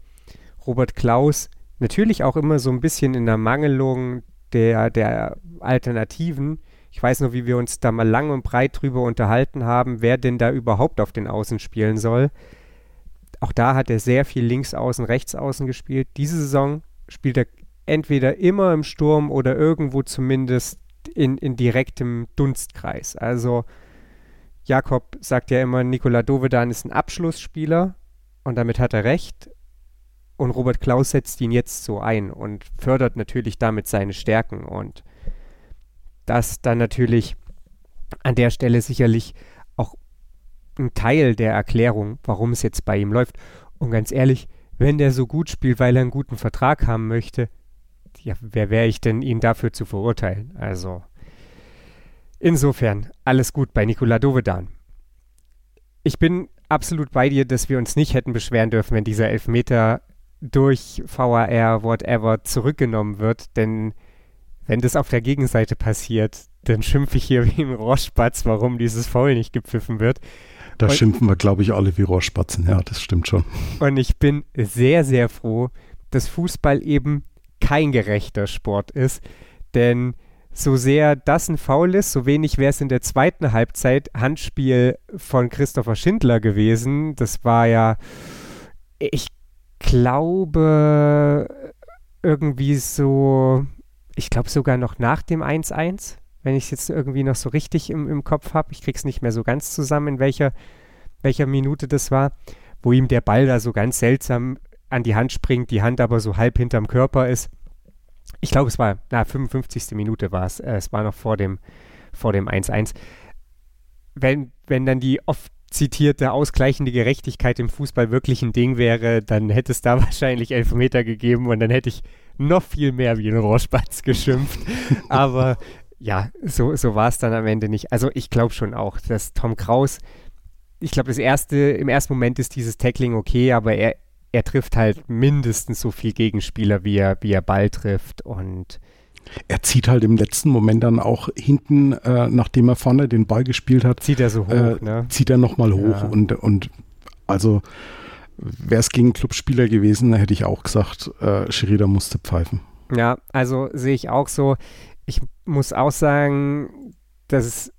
Robert Klaus natürlich auch immer so ein bisschen in der Mangelung der, der Alternativen, ich weiß nur, wie wir uns da mal lang und breit drüber unterhalten haben, wer denn da überhaupt auf den Außen spielen soll. Auch da hat er sehr viel links außen, rechts außen gespielt. Diese Saison spielt er entweder immer im Sturm oder irgendwo zumindest in, in direktem Dunstkreis. Also Jakob sagt ja immer, Nikola Dovedan ist ein Abschlussspieler und damit hat er recht. Und Robert Klaus setzt ihn jetzt so ein und fördert natürlich damit seine Stärken und dass dann natürlich an der Stelle sicherlich ein Teil der Erklärung, warum es jetzt bei ihm läuft. Und ganz ehrlich, wenn der so gut spielt, weil er einen guten Vertrag haben möchte, ja, wer wäre ich denn, ihn dafür zu verurteilen? Also, insofern, alles gut bei Nikola Dovedan. Ich bin absolut bei dir, dass wir uns nicht hätten beschweren dürfen, wenn dieser Elfmeter durch VAR, whatever, zurückgenommen wird, denn wenn das auf der Gegenseite passiert, dann schimpfe ich hier wie ein Rohrspatz, warum dieses Foul nicht gepfiffen wird. Da und, schimpfen wir, glaube ich, alle wie Rohrspatzen. Ja, das stimmt schon. Und ich bin sehr, sehr froh, dass Fußball eben kein gerechter Sport ist. Denn so sehr das ein Foul ist, so wenig wäre es in der zweiten Halbzeit Handspiel von Christopher Schindler gewesen. Das war ja, ich glaube, irgendwie so ich glaube sogar noch nach dem 1-1, wenn ich es jetzt irgendwie noch so richtig im, im Kopf habe. Ich krieg's nicht mehr so ganz zusammen, in welcher, welcher Minute das war, wo ihm der Ball da so ganz seltsam an die Hand springt, die Hand aber so halb hinterm Körper ist. Ich glaube, es war, na, 55. Minute war es. Äh, es war noch vor dem, vor dem 1-1. Wenn, wenn dann die oft zitierte ausgleichende Gerechtigkeit im Fußball wirklich ein Ding wäre, dann hätte es da [LAUGHS] wahrscheinlich Elfmeter gegeben und dann hätte ich noch viel mehr wie ein Rohrspatz geschimpft. [LAUGHS] Aber ja, so, so war es dann am Ende nicht. Also ich glaube schon auch, dass Tom Kraus, ich glaube, das erste, im ersten Moment ist dieses Tackling okay, aber er, er trifft halt mindestens so viel Gegenspieler, wie er, wie er Ball trifft und er zieht halt im letzten Moment dann auch hinten, äh, nachdem er vorne den Ball gespielt hat, zieht er so hoch, äh, ne? Zieht er nochmal hoch ja. und, und also Wäre es gegen Clubspieler gewesen, hätte ich auch gesagt, äh, Schirida musste pfeifen. Ja, also sehe ich auch so. Ich muss auch sagen, dass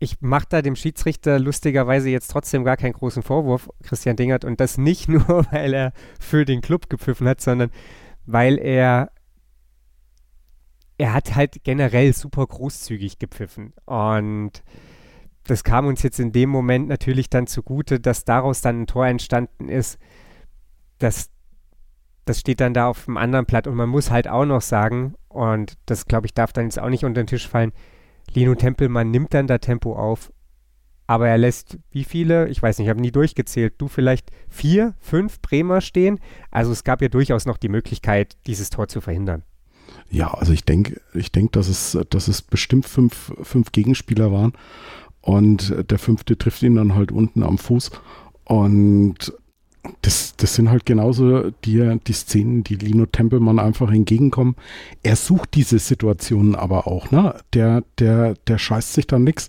ich mache da dem Schiedsrichter lustigerweise jetzt trotzdem gar keinen großen Vorwurf, Christian Dingert, und das nicht [LAUGHS] nur, weil er für den Club gepfiffen hat, sondern weil er er hat halt generell super großzügig gepfiffen und das kam uns jetzt in dem Moment natürlich dann zugute, dass daraus dann ein Tor entstanden ist. Das, das steht dann da auf dem anderen Blatt und man muss halt auch noch sagen, und das glaube ich darf dann jetzt auch nicht unter den Tisch fallen, Lino Tempelmann nimmt dann da Tempo auf, aber er lässt wie viele, ich weiß nicht, ich habe nie durchgezählt, du vielleicht vier, fünf Bremer stehen. Also es gab ja durchaus noch die Möglichkeit, dieses Tor zu verhindern. Ja, also ich denke, ich denke, dass es, dass es bestimmt fünf, fünf Gegenspieler waren. Und der fünfte trifft ihn dann halt unten am Fuß. Und das, das sind halt genauso die, die Szenen, die Lino Tempelmann einfach entgegenkommen. Er sucht diese Situationen aber auch, ne? Der, der, der scheißt sich dann nichts.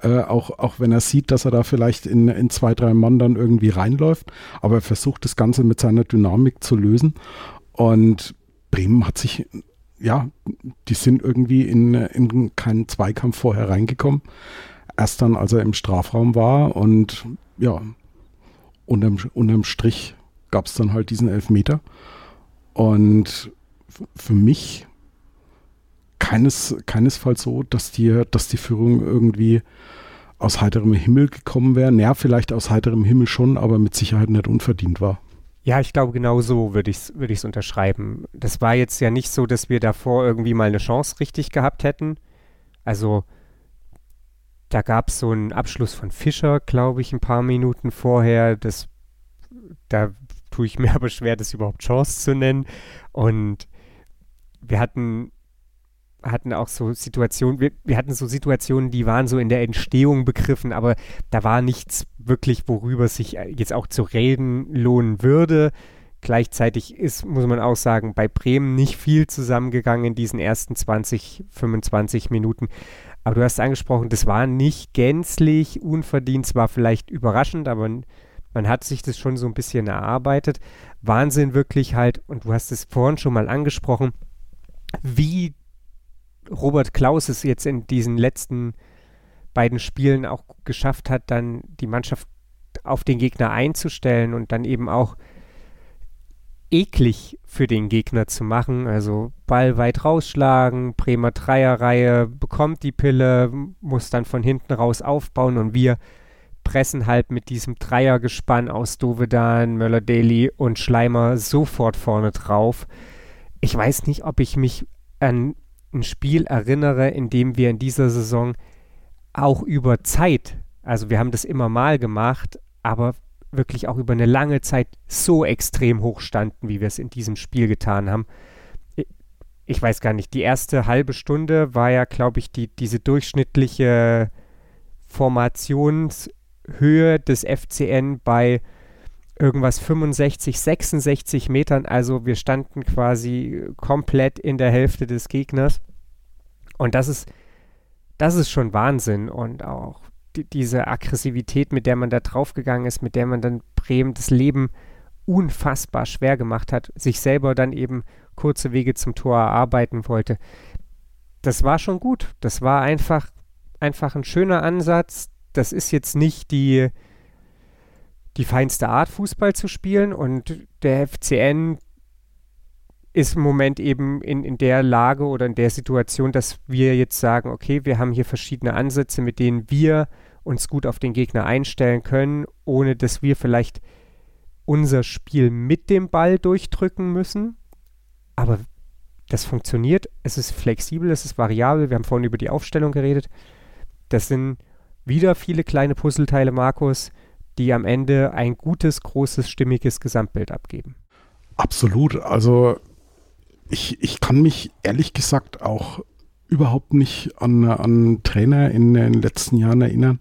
Äh, auch, auch wenn er sieht, dass er da vielleicht in, in zwei, drei Mann dann irgendwie reinläuft. Aber er versucht das Ganze mit seiner Dynamik zu lösen. Und Bremen hat sich, ja, die sind irgendwie in, in keinen Zweikampf vorher reingekommen. Erst dann, als er im Strafraum war und ja, unterm, unterm Strich gab es dann halt diesen Elfmeter. Und für mich keines, keinesfalls so, dass die, dass die Führung irgendwie aus heiterem Himmel gekommen wäre. Naja, vielleicht aus heiterem Himmel schon, aber mit Sicherheit nicht unverdient war. Ja, ich glaube, genau so würde ich es würd unterschreiben. Das war jetzt ja nicht so, dass wir davor irgendwie mal eine Chance richtig gehabt hätten. Also da gab es so einen Abschluss von Fischer, glaube ich, ein paar Minuten vorher. Das, da tue ich mir [LAUGHS] aber schwer, das überhaupt Chance zu nennen. Und wir hatten, hatten auch so Situationen, wir, wir hatten so Situationen, die waren so in der Entstehung begriffen, aber da war nichts wirklich, worüber sich jetzt auch zu reden lohnen würde. Gleichzeitig ist, muss man auch sagen, bei Bremen nicht viel zusammengegangen in diesen ersten 20, 25 Minuten. Aber du hast angesprochen, das war nicht gänzlich unverdient, zwar vielleicht überraschend, aber man hat sich das schon so ein bisschen erarbeitet. Wahnsinn wirklich halt, und du hast es vorhin schon mal angesprochen, wie Robert Klaus es jetzt in diesen letzten beiden Spielen auch geschafft hat, dann die Mannschaft auf den Gegner einzustellen und dann eben auch eklig für den Gegner zu machen. Also Ball weit rausschlagen, Bremer Dreierreihe bekommt die Pille, muss dann von hinten raus aufbauen und wir pressen halt mit diesem Dreiergespann aus Dovedan, Möller-Daly und Schleimer sofort vorne drauf. Ich weiß nicht, ob ich mich an ein Spiel erinnere, in dem wir in dieser Saison auch über Zeit, also wir haben das immer mal gemacht, aber wirklich auch über eine lange Zeit so extrem hoch standen, wie wir es in diesem Spiel getan haben. Ich weiß gar nicht, die erste halbe Stunde war ja, glaube ich, die, diese durchschnittliche Formationshöhe des FCN bei irgendwas 65, 66 Metern. Also wir standen quasi komplett in der Hälfte des Gegners. Und das ist, das ist schon Wahnsinn. Und auch diese Aggressivität, mit der man da draufgegangen ist, mit der man dann Bremen das Leben unfassbar schwer gemacht hat, sich selber dann eben kurze Wege zum Tor erarbeiten wollte. Das war schon gut. Das war einfach, einfach ein schöner Ansatz. Das ist jetzt nicht die, die feinste Art, Fußball zu spielen. Und der FCN ist im Moment eben in, in der Lage oder in der Situation, dass wir jetzt sagen, okay, wir haben hier verschiedene Ansätze, mit denen wir uns gut auf den Gegner einstellen können, ohne dass wir vielleicht unser Spiel mit dem Ball durchdrücken müssen. Aber das funktioniert, es ist flexibel, es ist variabel. Wir haben vorhin über die Aufstellung geredet. Das sind wieder viele kleine Puzzleteile, Markus, die am Ende ein gutes, großes, stimmiges Gesamtbild abgeben. Absolut. Also ich, ich kann mich ehrlich gesagt auch überhaupt nicht an, an Trainer in den letzten Jahren erinnern,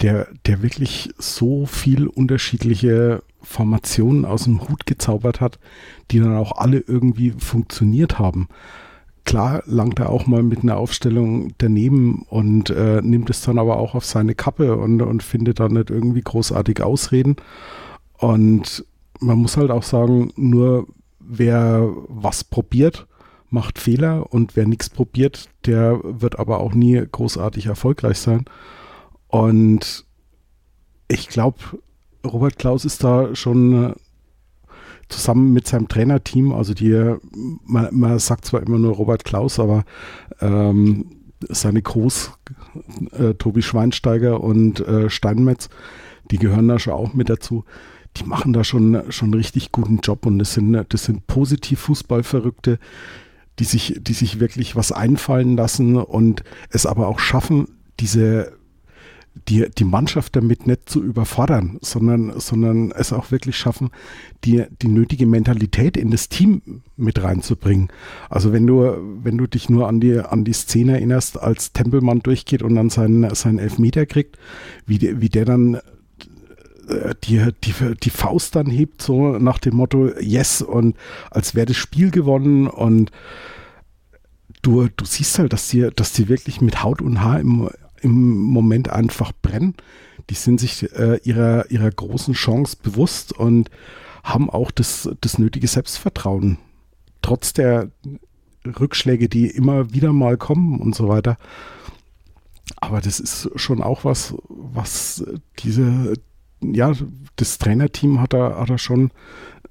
der, der wirklich so viel unterschiedliche Formationen aus dem Hut gezaubert hat, die dann auch alle irgendwie funktioniert haben. Klar langt er auch mal mit einer Aufstellung daneben und äh, nimmt es dann aber auch auf seine Kappe und, und findet dann nicht irgendwie großartig Ausreden. Und man muss halt auch sagen, nur wer was probiert, macht Fehler und wer nichts probiert, der wird aber auch nie großartig erfolgreich sein. Und ich glaube, Robert Klaus ist da schon äh, zusammen mit seinem Trainerteam, also die, man, man sagt zwar immer nur Robert Klaus, aber ähm, seine Groß, äh, Tobi Schweinsteiger und äh, Steinmetz, die gehören da schon auch mit dazu die machen da schon, schon einen richtig guten Job und das sind, das sind positiv Fußballverrückte, die sich, die sich wirklich was einfallen lassen und es aber auch schaffen, diese die, die Mannschaft damit nicht zu überfordern, sondern, sondern es auch wirklich schaffen, die, die nötige Mentalität in das Team mit reinzubringen. Also wenn du, wenn du dich nur an die, an die Szene erinnerst, als Tempelmann durchgeht und dann seinen, seinen Elfmeter kriegt, wie, der, wie der dann die, die, die Faust dann hebt, so nach dem Motto, yes, und als wäre das Spiel gewonnen und du, du siehst halt, dass die, dass die wirklich mit Haut und Haar im, im Moment einfach brennen. Die sind sich äh, ihrer, ihrer großen Chance bewusst und haben auch das, das nötige Selbstvertrauen. Trotz der Rückschläge, die immer wieder mal kommen und so weiter. Aber das ist schon auch was, was diese, ja, das Trainerteam hat da, hat da schon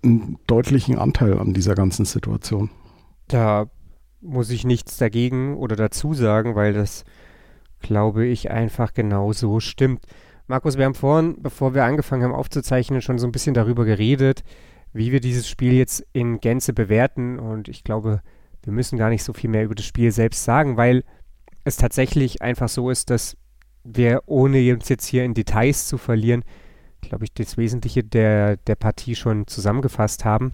einen deutlichen Anteil an dieser ganzen Situation. Da muss ich nichts dagegen oder dazu sagen, weil das glaube ich, einfach genau so stimmt. Markus, wir haben vorhin, bevor wir angefangen haben aufzuzeichnen, schon so ein bisschen darüber geredet, wie wir dieses Spiel jetzt in Gänze bewerten. Und ich glaube, wir müssen gar nicht so viel mehr über das Spiel selbst sagen, weil es tatsächlich einfach so ist, dass wir, ohne uns jetzt hier in Details zu verlieren, glaube ich, das Wesentliche der, der Partie schon zusammengefasst haben.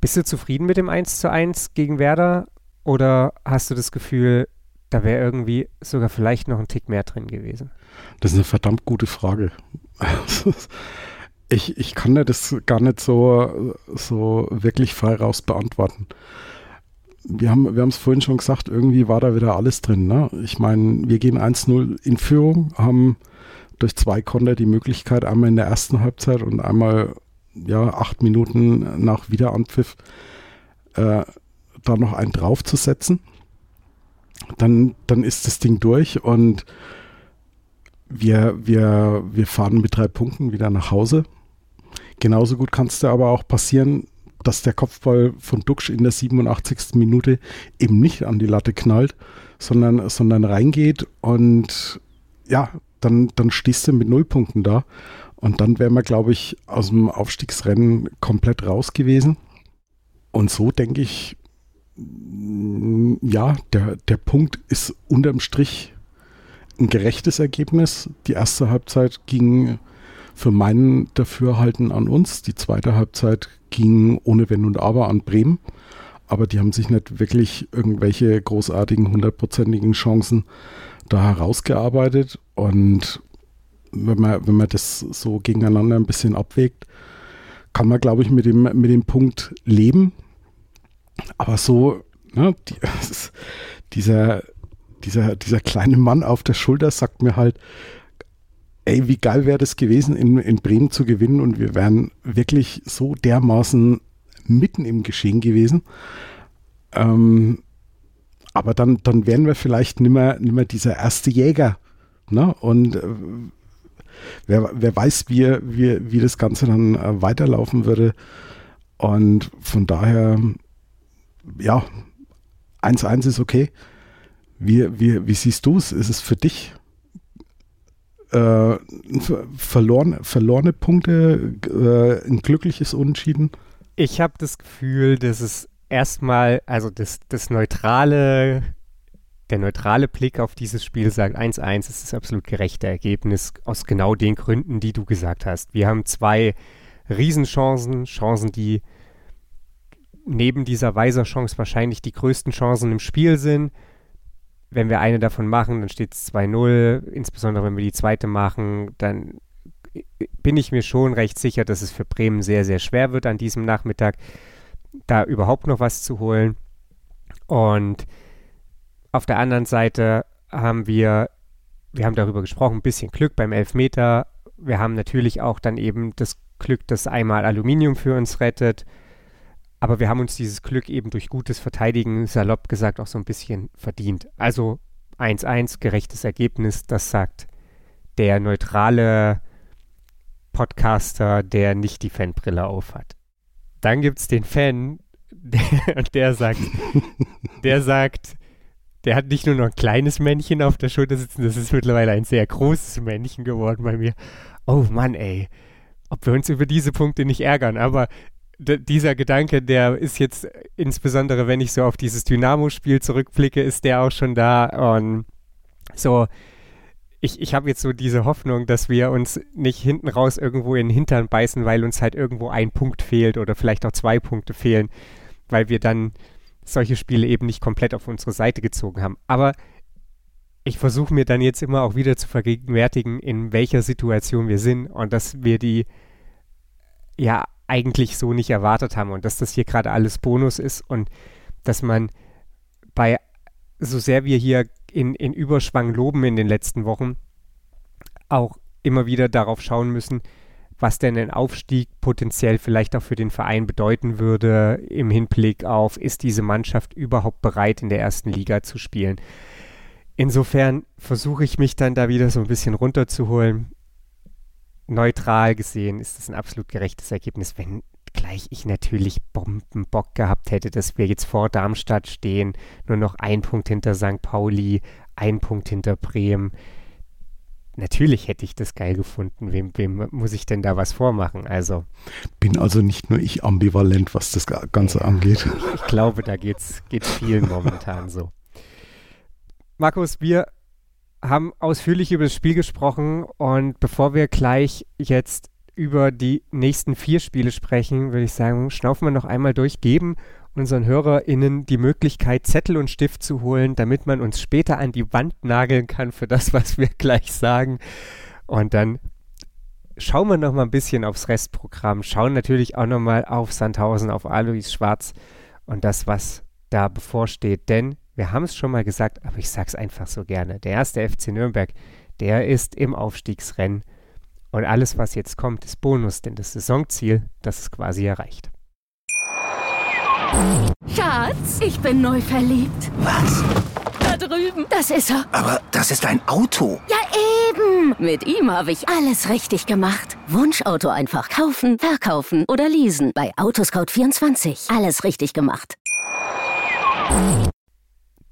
Bist du zufrieden mit dem 1 zu 1 gegen Werder oder hast du das Gefühl, da wäre irgendwie sogar vielleicht noch ein Tick mehr drin gewesen. Das ist eine verdammt gute Frage. [LAUGHS] ich, ich kann dir das gar nicht so, so wirklich frei raus beantworten. Wir haben wir es vorhin schon gesagt, irgendwie war da wieder alles drin. Ne? Ich meine, wir gehen 1-0 in Führung, haben durch zwei Konter die Möglichkeit, einmal in der ersten Halbzeit und einmal ja, acht Minuten nach Wiederanpfiff äh, da noch einen draufzusetzen dann, dann ist das Ding durch und wir, wir, wir fahren mit drei Punkten wieder nach Hause. Genauso gut kann es dir aber auch passieren, dass der Kopfball von Duxch in der 87. Minute eben nicht an die Latte knallt, sondern, sondern reingeht und ja, dann, dann stehst du mit null Punkten da. Und dann wären wir, glaube ich, aus dem Aufstiegsrennen komplett raus gewesen. Und so denke ich, ja, der, der Punkt ist unterm Strich ein gerechtes Ergebnis. Die erste Halbzeit ging für meinen Dafürhalten an uns. Die zweite Halbzeit ging ohne Wenn und Aber an Bremen. Aber die haben sich nicht wirklich irgendwelche großartigen hundertprozentigen Chancen da herausgearbeitet. Und wenn man, wenn man das so gegeneinander ein bisschen abwägt, kann man, glaube ich, mit dem, mit dem Punkt leben. Aber so, ne, die, [LAUGHS] dieser, dieser, dieser kleine Mann auf der Schulter sagt mir halt, ey, wie geil wäre das gewesen, in, in Bremen zu gewinnen und wir wären wirklich so dermaßen mitten im Geschehen gewesen. Ähm, aber dann, dann wären wir vielleicht nimmer, nimmer dieser erste Jäger. Ne? Und äh, wer, wer weiß, wie, wie, wie das Ganze dann äh, weiterlaufen würde. Und von daher ja, 1-1 ist okay. Wie, wie, wie siehst du es? Ist es für dich äh, verloren, verlorene Punkte, äh, ein glückliches Unentschieden? Ich habe das Gefühl, dass es erstmal, also das, das neutrale, der neutrale Blick auf dieses Spiel sagt 1-1 ist das absolut gerechte Ergebnis aus genau den Gründen, die du gesagt hast. Wir haben zwei Riesenchancen, Chancen, die neben dieser Weiser-Chance wahrscheinlich die größten Chancen im Spiel sind. Wenn wir eine davon machen, dann steht es 2-0. Insbesondere wenn wir die zweite machen, dann bin ich mir schon recht sicher, dass es für Bremen sehr, sehr schwer wird an diesem Nachmittag, da überhaupt noch was zu holen. Und auf der anderen Seite haben wir, wir haben darüber gesprochen, ein bisschen Glück beim Elfmeter. Wir haben natürlich auch dann eben das Glück, dass einmal Aluminium für uns rettet. Aber wir haben uns dieses Glück eben durch gutes Verteidigen, salopp gesagt, auch so ein bisschen verdient. Also 1-1, gerechtes Ergebnis, das sagt der neutrale Podcaster, der nicht die Fanbrille aufhat. Dann gibt es den Fan, [LAUGHS] der, der sagt, der sagt, der hat nicht nur noch ein kleines Männchen auf der Schulter sitzen, das ist mittlerweile ein sehr großes Männchen geworden bei mir. Oh Mann, ey. Ob wir uns über diese Punkte nicht ärgern, aber dieser Gedanke, der ist jetzt insbesondere, wenn ich so auf dieses Dynamo-Spiel zurückblicke, ist der auch schon da. Und so, ich, ich habe jetzt so diese Hoffnung, dass wir uns nicht hinten raus irgendwo in den Hintern beißen, weil uns halt irgendwo ein Punkt fehlt oder vielleicht auch zwei Punkte fehlen, weil wir dann solche Spiele eben nicht komplett auf unsere Seite gezogen haben. Aber ich versuche mir dann jetzt immer auch wieder zu vergegenwärtigen, in welcher Situation wir sind und dass wir die ja eigentlich so nicht erwartet haben und dass das hier gerade alles Bonus ist und dass man bei, so sehr wir hier in, in Überschwang loben in den letzten Wochen, auch immer wieder darauf schauen müssen, was denn ein Aufstieg potenziell vielleicht auch für den Verein bedeuten würde im Hinblick auf, ist diese Mannschaft überhaupt bereit, in der ersten Liga zu spielen. Insofern versuche ich mich dann da wieder so ein bisschen runterzuholen neutral gesehen ist das ein absolut gerechtes Ergebnis, wenn gleich ich natürlich Bombenbock gehabt hätte, dass wir jetzt vor Darmstadt stehen, nur noch ein Punkt hinter St. Pauli, ein Punkt hinter Bremen. Natürlich hätte ich das geil gefunden. Wem, wem muss ich denn da was vormachen? Also bin also nicht nur ich ambivalent, was das Ganze ja, angeht. [LAUGHS] Ich glaube, da geht's geht vielen momentan so. Markus, wir haben ausführlich über das Spiel gesprochen und bevor wir gleich jetzt über die nächsten vier Spiele sprechen, würde ich sagen, schnaufen wir noch einmal durch, geben unseren HörerInnen die Möglichkeit, Zettel und Stift zu holen, damit man uns später an die Wand nageln kann für das, was wir gleich sagen. Und dann schauen wir noch mal ein bisschen aufs Restprogramm, schauen natürlich auch noch mal auf Sandhausen, auf Alois Schwarz und das, was da bevorsteht. Denn wir haben es schon mal gesagt, aber ich sage es einfach so gerne. Der erste FC Nürnberg, der ist im Aufstiegsrennen. Und alles, was jetzt kommt, ist Bonus, denn das Saisonziel, das ist quasi erreicht. Schatz, ich bin neu verliebt. Was? Da drüben. Das ist er. Aber das ist ein Auto. Ja, eben. Mit ihm habe ich alles richtig gemacht. Wunschauto einfach kaufen, verkaufen oder leasen. Bei Autoscout24. Alles richtig gemacht.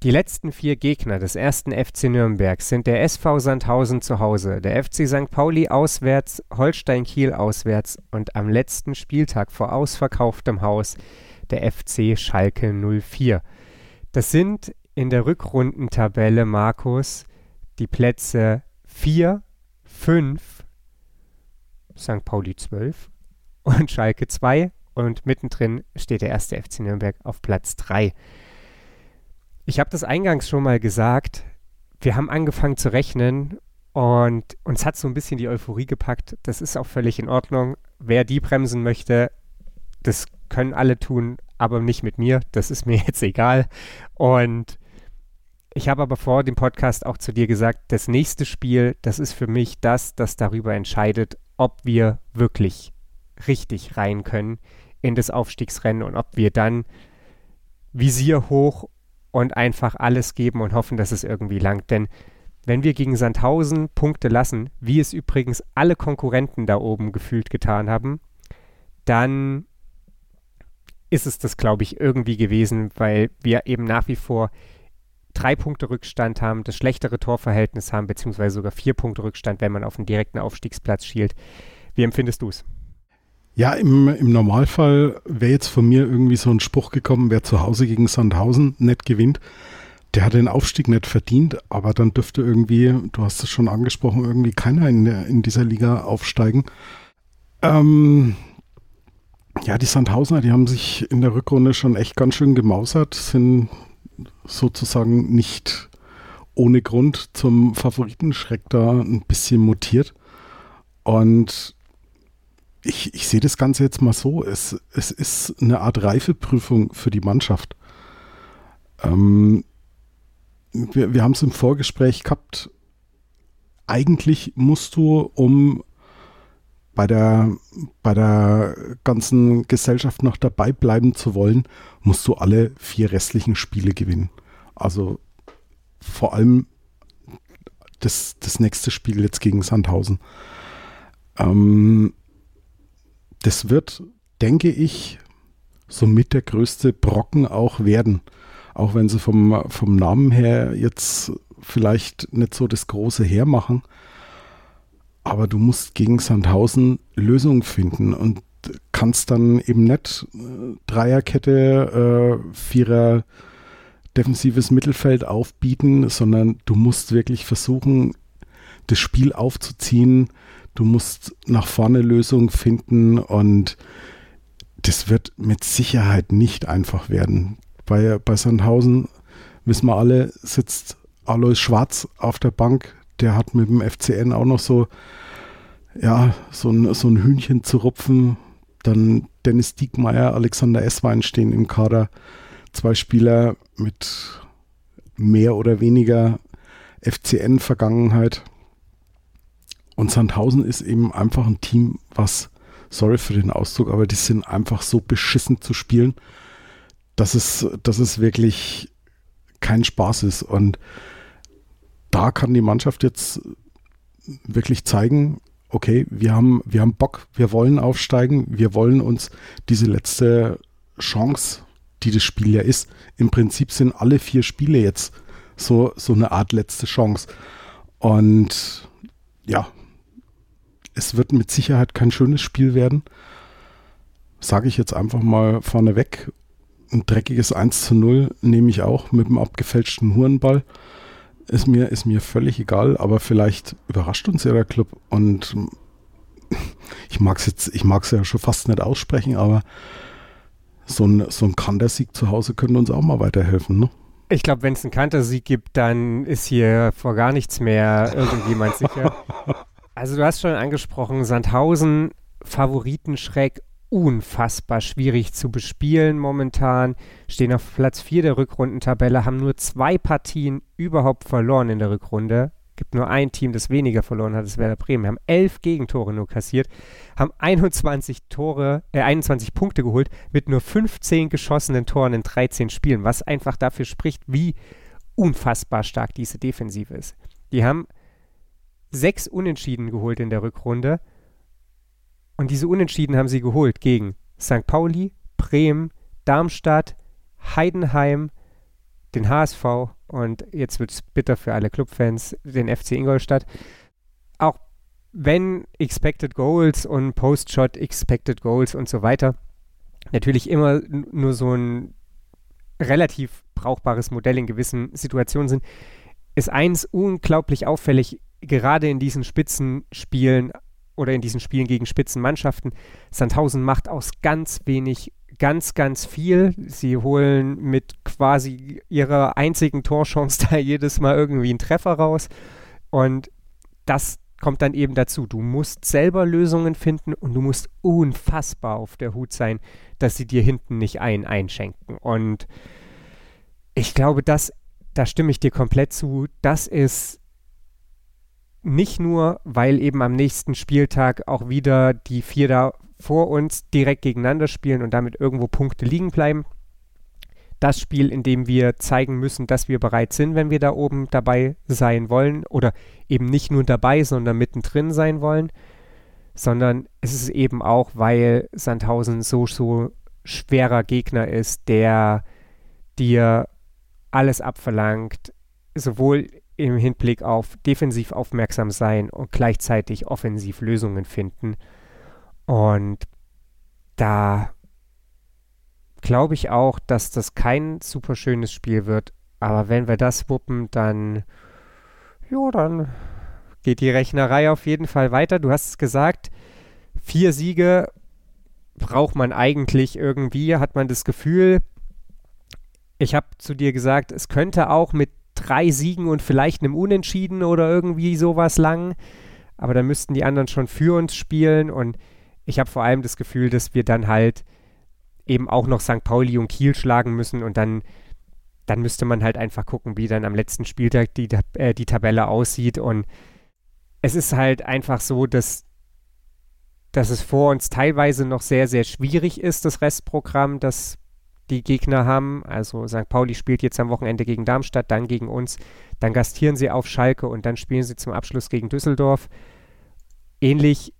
Die letzten vier Gegner des ersten FC Nürnberg sind der SV Sandhausen zu Hause, der FC St. Pauli auswärts, Holstein Kiel auswärts und am letzten Spieltag vor ausverkauftem Haus der FC Schalke 04. Das sind in der Rückrundentabelle, Markus, die Plätze 4, 5, St. Pauli 12 und Schalke 2 und mittendrin steht der erste FC Nürnberg auf Platz 3. Ich habe das eingangs schon mal gesagt. Wir haben angefangen zu rechnen und uns hat so ein bisschen die Euphorie gepackt. Das ist auch völlig in Ordnung. Wer die bremsen möchte, das können alle tun, aber nicht mit mir. Das ist mir [LAUGHS] jetzt egal. Und ich habe aber vor dem Podcast auch zu dir gesagt, das nächste Spiel, das ist für mich das, das darüber entscheidet, ob wir wirklich richtig rein können in das Aufstiegsrennen und ob wir dann Visier hoch und einfach alles geben und hoffen, dass es irgendwie langt. Denn wenn wir gegen Sandhausen Punkte lassen, wie es übrigens alle Konkurrenten da oben gefühlt getan haben, dann ist es das, glaube ich, irgendwie gewesen, weil wir eben nach wie vor drei Punkte Rückstand haben, das schlechtere Torverhältnis haben, beziehungsweise sogar vier Punkte Rückstand, wenn man auf den direkten Aufstiegsplatz schielt. Wie empfindest du es? Ja, im, im Normalfall wäre jetzt von mir irgendwie so ein Spruch gekommen, wer zu Hause gegen Sandhausen nicht gewinnt, der hat den Aufstieg nicht verdient, aber dann dürfte irgendwie, du hast es schon angesprochen, irgendwie keiner in, der, in dieser Liga aufsteigen. Ähm, ja, die Sandhausener, die haben sich in der Rückrunde schon echt ganz schön gemausert, sind sozusagen nicht ohne Grund zum Favoritenschreck da ein bisschen mutiert. Und ich, ich sehe das Ganze jetzt mal so. Es, es ist eine Art Reifeprüfung für die Mannschaft. Ähm, wir wir haben es im Vorgespräch gehabt. Eigentlich musst du, um bei der, bei der ganzen Gesellschaft noch dabei bleiben zu wollen, musst du alle vier restlichen Spiele gewinnen. Also vor allem das, das nächste Spiel jetzt gegen Sandhausen. Ähm, das wird, denke ich, somit der größte Brocken auch werden. Auch wenn sie vom, vom Namen her jetzt vielleicht nicht so das große hermachen. Aber du musst gegen Sandhausen Lösungen finden. Und kannst dann eben nicht äh, Dreierkette, äh, Vierer defensives Mittelfeld aufbieten, sondern du musst wirklich versuchen, das Spiel aufzuziehen. Du musst nach vorne Lösungen finden und das wird mit Sicherheit nicht einfach werden. Bei, bei Sandhausen wissen wir alle, sitzt Alois Schwarz auf der Bank. Der hat mit dem FCN auch noch so, ja, so ein, so ein Hühnchen zu rupfen. Dann Dennis Diekmeyer, Alexander Esswein stehen im Kader. Zwei Spieler mit mehr oder weniger FCN-Vergangenheit. Und Sandhausen ist eben einfach ein Team, was, sorry für den Ausdruck, aber die sind einfach so beschissen zu spielen, dass es, dass es wirklich kein Spaß ist. Und da kann die Mannschaft jetzt wirklich zeigen, okay, wir haben, wir haben Bock, wir wollen aufsteigen, wir wollen uns diese letzte Chance, die das Spiel ja ist, im Prinzip sind alle vier Spiele jetzt so, so eine Art letzte Chance. Und ja, es wird mit Sicherheit kein schönes Spiel werden. Sage ich jetzt einfach mal vorneweg. Ein dreckiges 1 zu 0 nehme ich auch mit dem abgefälschten Hurenball. Ist mir, ist mir völlig egal, aber vielleicht überrascht uns ja der Club und [LAUGHS] ich mag es jetzt, ich mag es ja schon fast nicht aussprechen, aber so ein, so ein Kantersieg zu Hause könnte uns auch mal weiterhelfen, ne? Ich glaube, wenn es einen Kantersieg gibt, dann ist hier vor gar nichts mehr irgendjemand sicher. [LAUGHS] Also du hast schon angesprochen, Sandhausen, Favoritenschreck, unfassbar schwierig zu bespielen momentan, stehen auf Platz 4 der Rückrundentabelle, haben nur zwei Partien überhaupt verloren in der Rückrunde. Gibt nur ein Team, das weniger verloren hat, das Werder Bremen. Wir haben elf Gegentore nur kassiert, haben 21 Tore, äh, 21 Punkte geholt mit nur 15 geschossenen Toren in 13 Spielen, was einfach dafür spricht, wie unfassbar stark diese Defensive ist. Die haben sechs Unentschieden geholt in der Rückrunde. Und diese Unentschieden haben sie geholt gegen St. Pauli, Bremen, Darmstadt, Heidenheim, den HSV und jetzt wird es bitter für alle Clubfans, den FC Ingolstadt. Auch wenn Expected Goals und Post-Shot Expected Goals und so weiter natürlich immer nur so ein relativ brauchbares Modell in gewissen Situationen sind, ist eins unglaublich auffällig gerade in diesen Spitzenspielen oder in diesen Spielen gegen Spitzenmannschaften, Sandhausen macht aus ganz wenig ganz, ganz viel. Sie holen mit quasi ihrer einzigen Torchance [LAUGHS] da jedes Mal irgendwie einen Treffer raus. Und das kommt dann eben dazu. Du musst selber Lösungen finden und du musst unfassbar auf der Hut sein, dass sie dir hinten nicht ein einschenken. Und ich glaube, das, da stimme ich dir komplett zu. Das ist nicht nur, weil eben am nächsten Spieltag auch wieder die vier da vor uns direkt gegeneinander spielen und damit irgendwo Punkte liegen bleiben. Das Spiel, in dem wir zeigen müssen, dass wir bereit sind, wenn wir da oben dabei sein wollen oder eben nicht nur dabei, sondern mittendrin sein wollen, sondern es ist eben auch, weil Sandhausen so, so schwerer Gegner ist, der dir alles abverlangt, sowohl im Hinblick auf defensiv aufmerksam sein und gleichzeitig offensiv Lösungen finden. Und da glaube ich auch, dass das kein super schönes Spiel wird. Aber wenn wir das wuppen, dann, ja, dann geht die Rechnerei auf jeden Fall weiter. Du hast es gesagt, vier Siege braucht man eigentlich irgendwie, hat man das Gefühl. Ich habe zu dir gesagt, es könnte auch mit drei Siegen und vielleicht einem Unentschieden oder irgendwie sowas lang. Aber dann müssten die anderen schon für uns spielen und ich habe vor allem das Gefühl, dass wir dann halt eben auch noch St. Pauli und Kiel schlagen müssen und dann, dann müsste man halt einfach gucken, wie dann am letzten Spieltag die, äh, die Tabelle aussieht und es ist halt einfach so, dass, dass es vor uns teilweise noch sehr, sehr schwierig ist, das Restprogramm, das die Gegner haben. Also St. Pauli spielt jetzt am Wochenende gegen Darmstadt, dann gegen uns, dann gastieren sie auf Schalke und dann spielen sie zum Abschluss gegen Düsseldorf. Ähnlich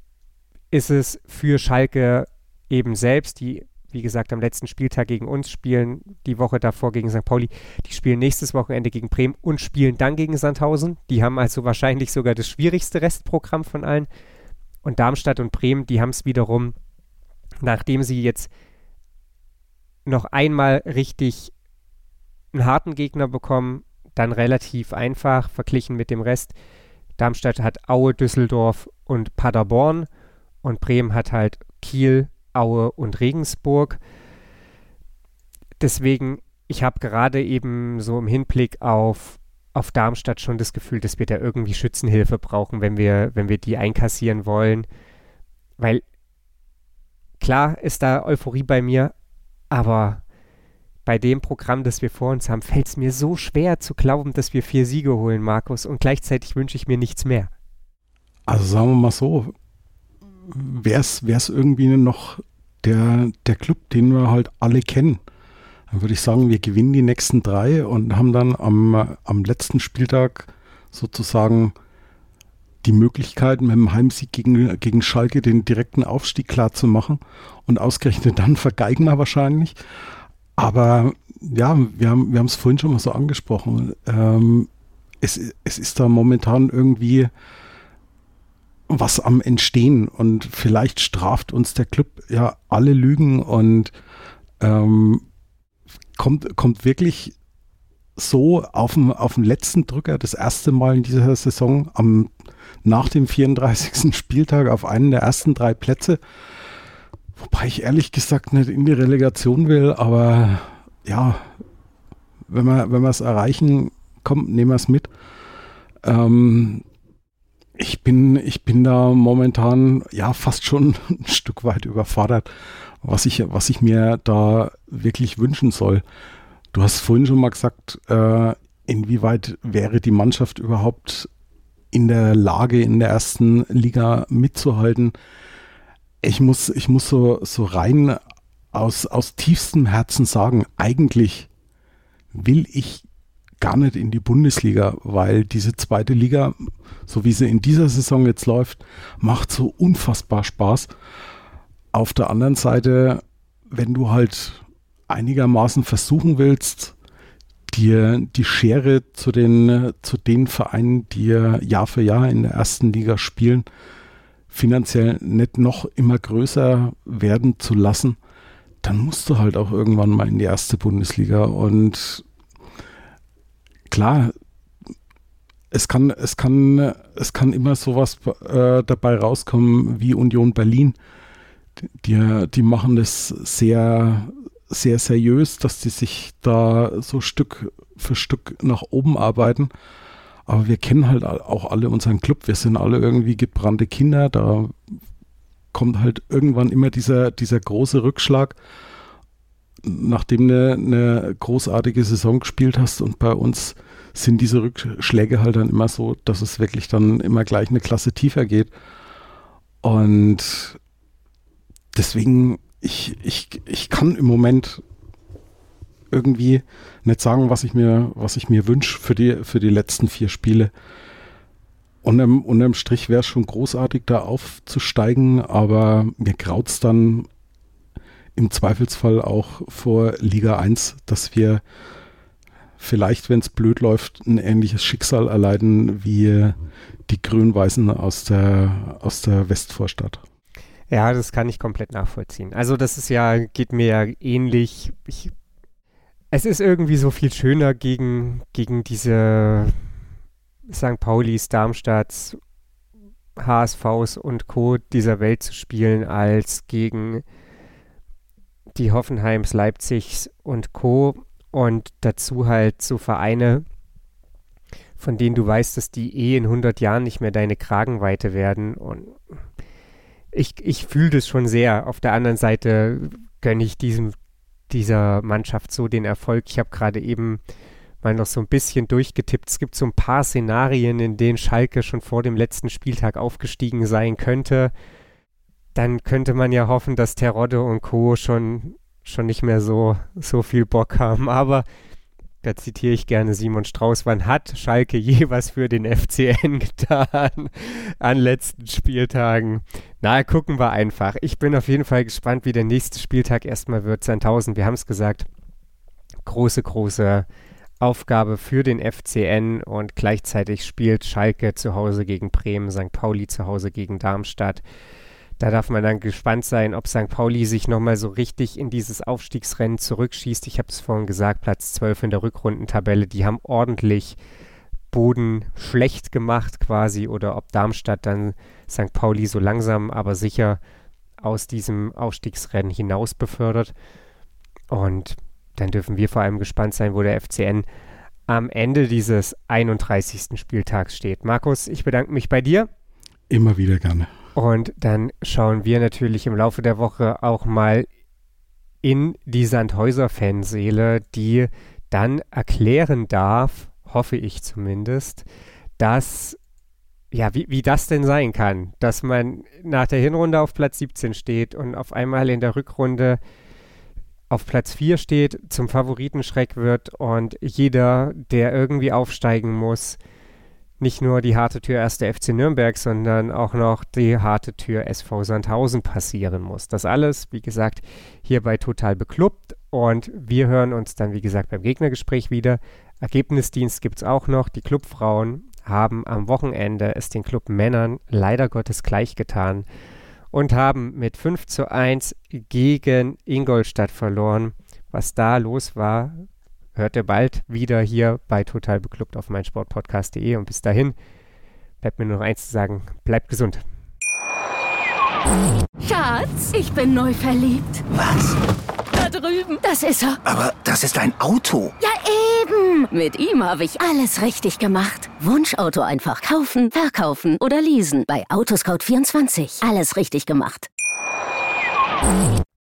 ist es für Schalke eben selbst, die wie gesagt am letzten Spieltag gegen uns spielen, die Woche davor gegen St. Pauli. Die spielen nächstes Wochenende gegen Bremen und spielen dann gegen Sandhausen. Die haben also wahrscheinlich sogar das schwierigste Restprogramm von allen. Und Darmstadt und Bremen, die haben es wiederum nachdem sie jetzt noch einmal richtig einen harten Gegner bekommen, dann relativ einfach verglichen mit dem Rest. Darmstadt hat Aue, Düsseldorf und Paderborn und Bremen hat halt Kiel, Aue und Regensburg. Deswegen, ich habe gerade eben so im Hinblick auf, auf Darmstadt schon das Gefühl, dass wir da irgendwie Schützenhilfe brauchen, wenn wir, wenn wir die einkassieren wollen. Weil klar ist da Euphorie bei mir, aber bei dem Programm, das wir vor uns haben, fällt es mir so schwer zu glauben, dass wir vier Siege holen, Markus. Und gleichzeitig wünsche ich mir nichts mehr. Also sagen wir mal so, wäre es irgendwie noch der, der Club, den wir halt alle kennen. Dann würde ich sagen, wir gewinnen die nächsten drei und haben dann am, am letzten Spieltag sozusagen die Möglichkeit, mit dem Heimsieg gegen, gegen Schalke den direkten Aufstieg klar zu machen. Und ausgerechnet dann [LAUGHS] vergeigen wir wahrscheinlich. Aber ja, wir haben wir es vorhin schon mal so angesprochen. Ähm, es, es ist da momentan irgendwie was am Entstehen und vielleicht straft uns der Club ja alle Lügen und ähm, kommt, kommt wirklich so auf dem, auf dem letzten Drücker das erste Mal in dieser Saison am, nach dem 34. Spieltag auf einen der ersten drei Plätze. Wobei ich ehrlich gesagt nicht in die Relegation will, aber ja, wenn wir wenn es erreichen, kommt, nehmen wir es mit. Ähm, ich bin, ich bin da momentan ja fast schon [LAUGHS] ein Stück weit überfordert, was ich, was ich mir da wirklich wünschen soll. Du hast vorhin schon mal gesagt, äh, inwieweit wäre die Mannschaft überhaupt in der Lage, in der ersten Liga mitzuhalten? Ich muss, ich muss so, so rein aus, aus tiefstem Herzen sagen, eigentlich will ich gar nicht in die Bundesliga, weil diese zweite Liga, so wie sie in dieser Saison jetzt läuft, macht so unfassbar Spaß. Auf der anderen Seite, wenn du halt einigermaßen versuchen willst, dir die Schere zu den, zu den Vereinen, die Jahr für Jahr in der ersten Liga spielen, finanziell nicht noch immer größer werden zu lassen, dann musst du halt auch irgendwann mal in die erste Bundesliga. Und klar, es kann, es kann, es kann immer sowas äh, dabei rauskommen wie Union Berlin. Die, die machen das sehr, sehr seriös, dass die sich da so Stück für Stück nach oben arbeiten. Aber wir kennen halt auch alle unseren Club. Wir sind alle irgendwie gebrannte Kinder. Da kommt halt irgendwann immer dieser, dieser große Rückschlag nachdem du eine, eine großartige Saison gespielt hast und bei uns sind diese Rückschläge halt dann immer so, dass es wirklich dann immer gleich eine Klasse tiefer geht. Und deswegen, ich, ich, ich kann im Moment irgendwie nicht sagen, was ich mir, was ich mir wünsche für die, für die letzten vier Spiele. Unterm, unterm Strich wäre es schon großartig, da aufzusteigen, aber mir graut es dann im Zweifelsfall auch vor Liga 1, dass wir vielleicht, wenn es blöd läuft, ein ähnliches Schicksal erleiden wie die Grün-Weißen aus der, aus der Westvorstadt. Ja, das kann ich komplett nachvollziehen. Also das ist ja, geht mir ja ähnlich. Ich, es ist irgendwie so viel schöner gegen, gegen diese St. Paulis, Darmstadts, HSVs und Co. dieser Welt zu spielen, als gegen die Hoffenheims, Leipzigs und Co. Und dazu halt so Vereine, von denen du weißt, dass die eh in 100 Jahren nicht mehr deine Kragenweite werden. Und ich, ich fühle das schon sehr. Auf der anderen Seite gönne ich diesem, dieser Mannschaft so den Erfolg. Ich habe gerade eben mal noch so ein bisschen durchgetippt. Es gibt so ein paar Szenarien, in denen Schalke schon vor dem letzten Spieltag aufgestiegen sein könnte dann könnte man ja hoffen, dass Terodde und Co. schon, schon nicht mehr so, so viel Bock haben. Aber da zitiere ich gerne Simon Strauß, wann hat Schalke je was für den FCN getan an letzten Spieltagen? Na, gucken wir einfach. Ich bin auf jeden Fall gespannt, wie der nächste Spieltag erstmal wird. 10.000, wir haben es gesagt, große, große Aufgabe für den FCN und gleichzeitig spielt Schalke zu Hause gegen Bremen, St. Pauli zu Hause gegen Darmstadt. Da darf man dann gespannt sein, ob St. Pauli sich nochmal so richtig in dieses Aufstiegsrennen zurückschießt. Ich habe es vorhin gesagt, Platz 12 in der Rückrundentabelle. Die haben ordentlich Boden schlecht gemacht quasi oder ob Darmstadt dann St. Pauli so langsam, aber sicher aus diesem Aufstiegsrennen hinaus befördert. Und dann dürfen wir vor allem gespannt sein, wo der FCN am Ende dieses 31. Spieltags steht. Markus, ich bedanke mich bei dir. Immer wieder gerne. Und dann schauen wir natürlich im Laufe der Woche auch mal in die Sandhäuser-Fanseele, die dann erklären darf, hoffe ich zumindest, dass, ja, wie, wie das denn sein kann, dass man nach der Hinrunde auf Platz 17 steht und auf einmal in der Rückrunde auf Platz 4 steht, zum Favoritenschreck wird und jeder, der irgendwie aufsteigen muss, nicht nur die harte Tür 1. FC Nürnberg, sondern auch noch die harte Tür SV Sandhausen passieren muss. Das alles, wie gesagt, hier bei Total Beklubbt und wir hören uns dann, wie gesagt, beim Gegnergespräch wieder. Ergebnisdienst gibt es auch noch. Die Clubfrauen haben am Wochenende es den Club Männern leider Gottes gleich getan und haben mit 5 zu 1 gegen Ingolstadt verloren. Was da los war, hört ihr bald wieder hier bei Total Beklubbt auf meinsportpodcast.de und bis dahin bleibt mir nur noch eins zu sagen, bleibt gesund. Schatz, ich bin neu verliebt. Was? Da drüben. Das ist er. Aber das ist ein Auto. Ja, eben. Mit ihm habe ich alles richtig gemacht. Wunschauto einfach kaufen, verkaufen oder leasen. Bei Autoscout24. Alles richtig gemacht.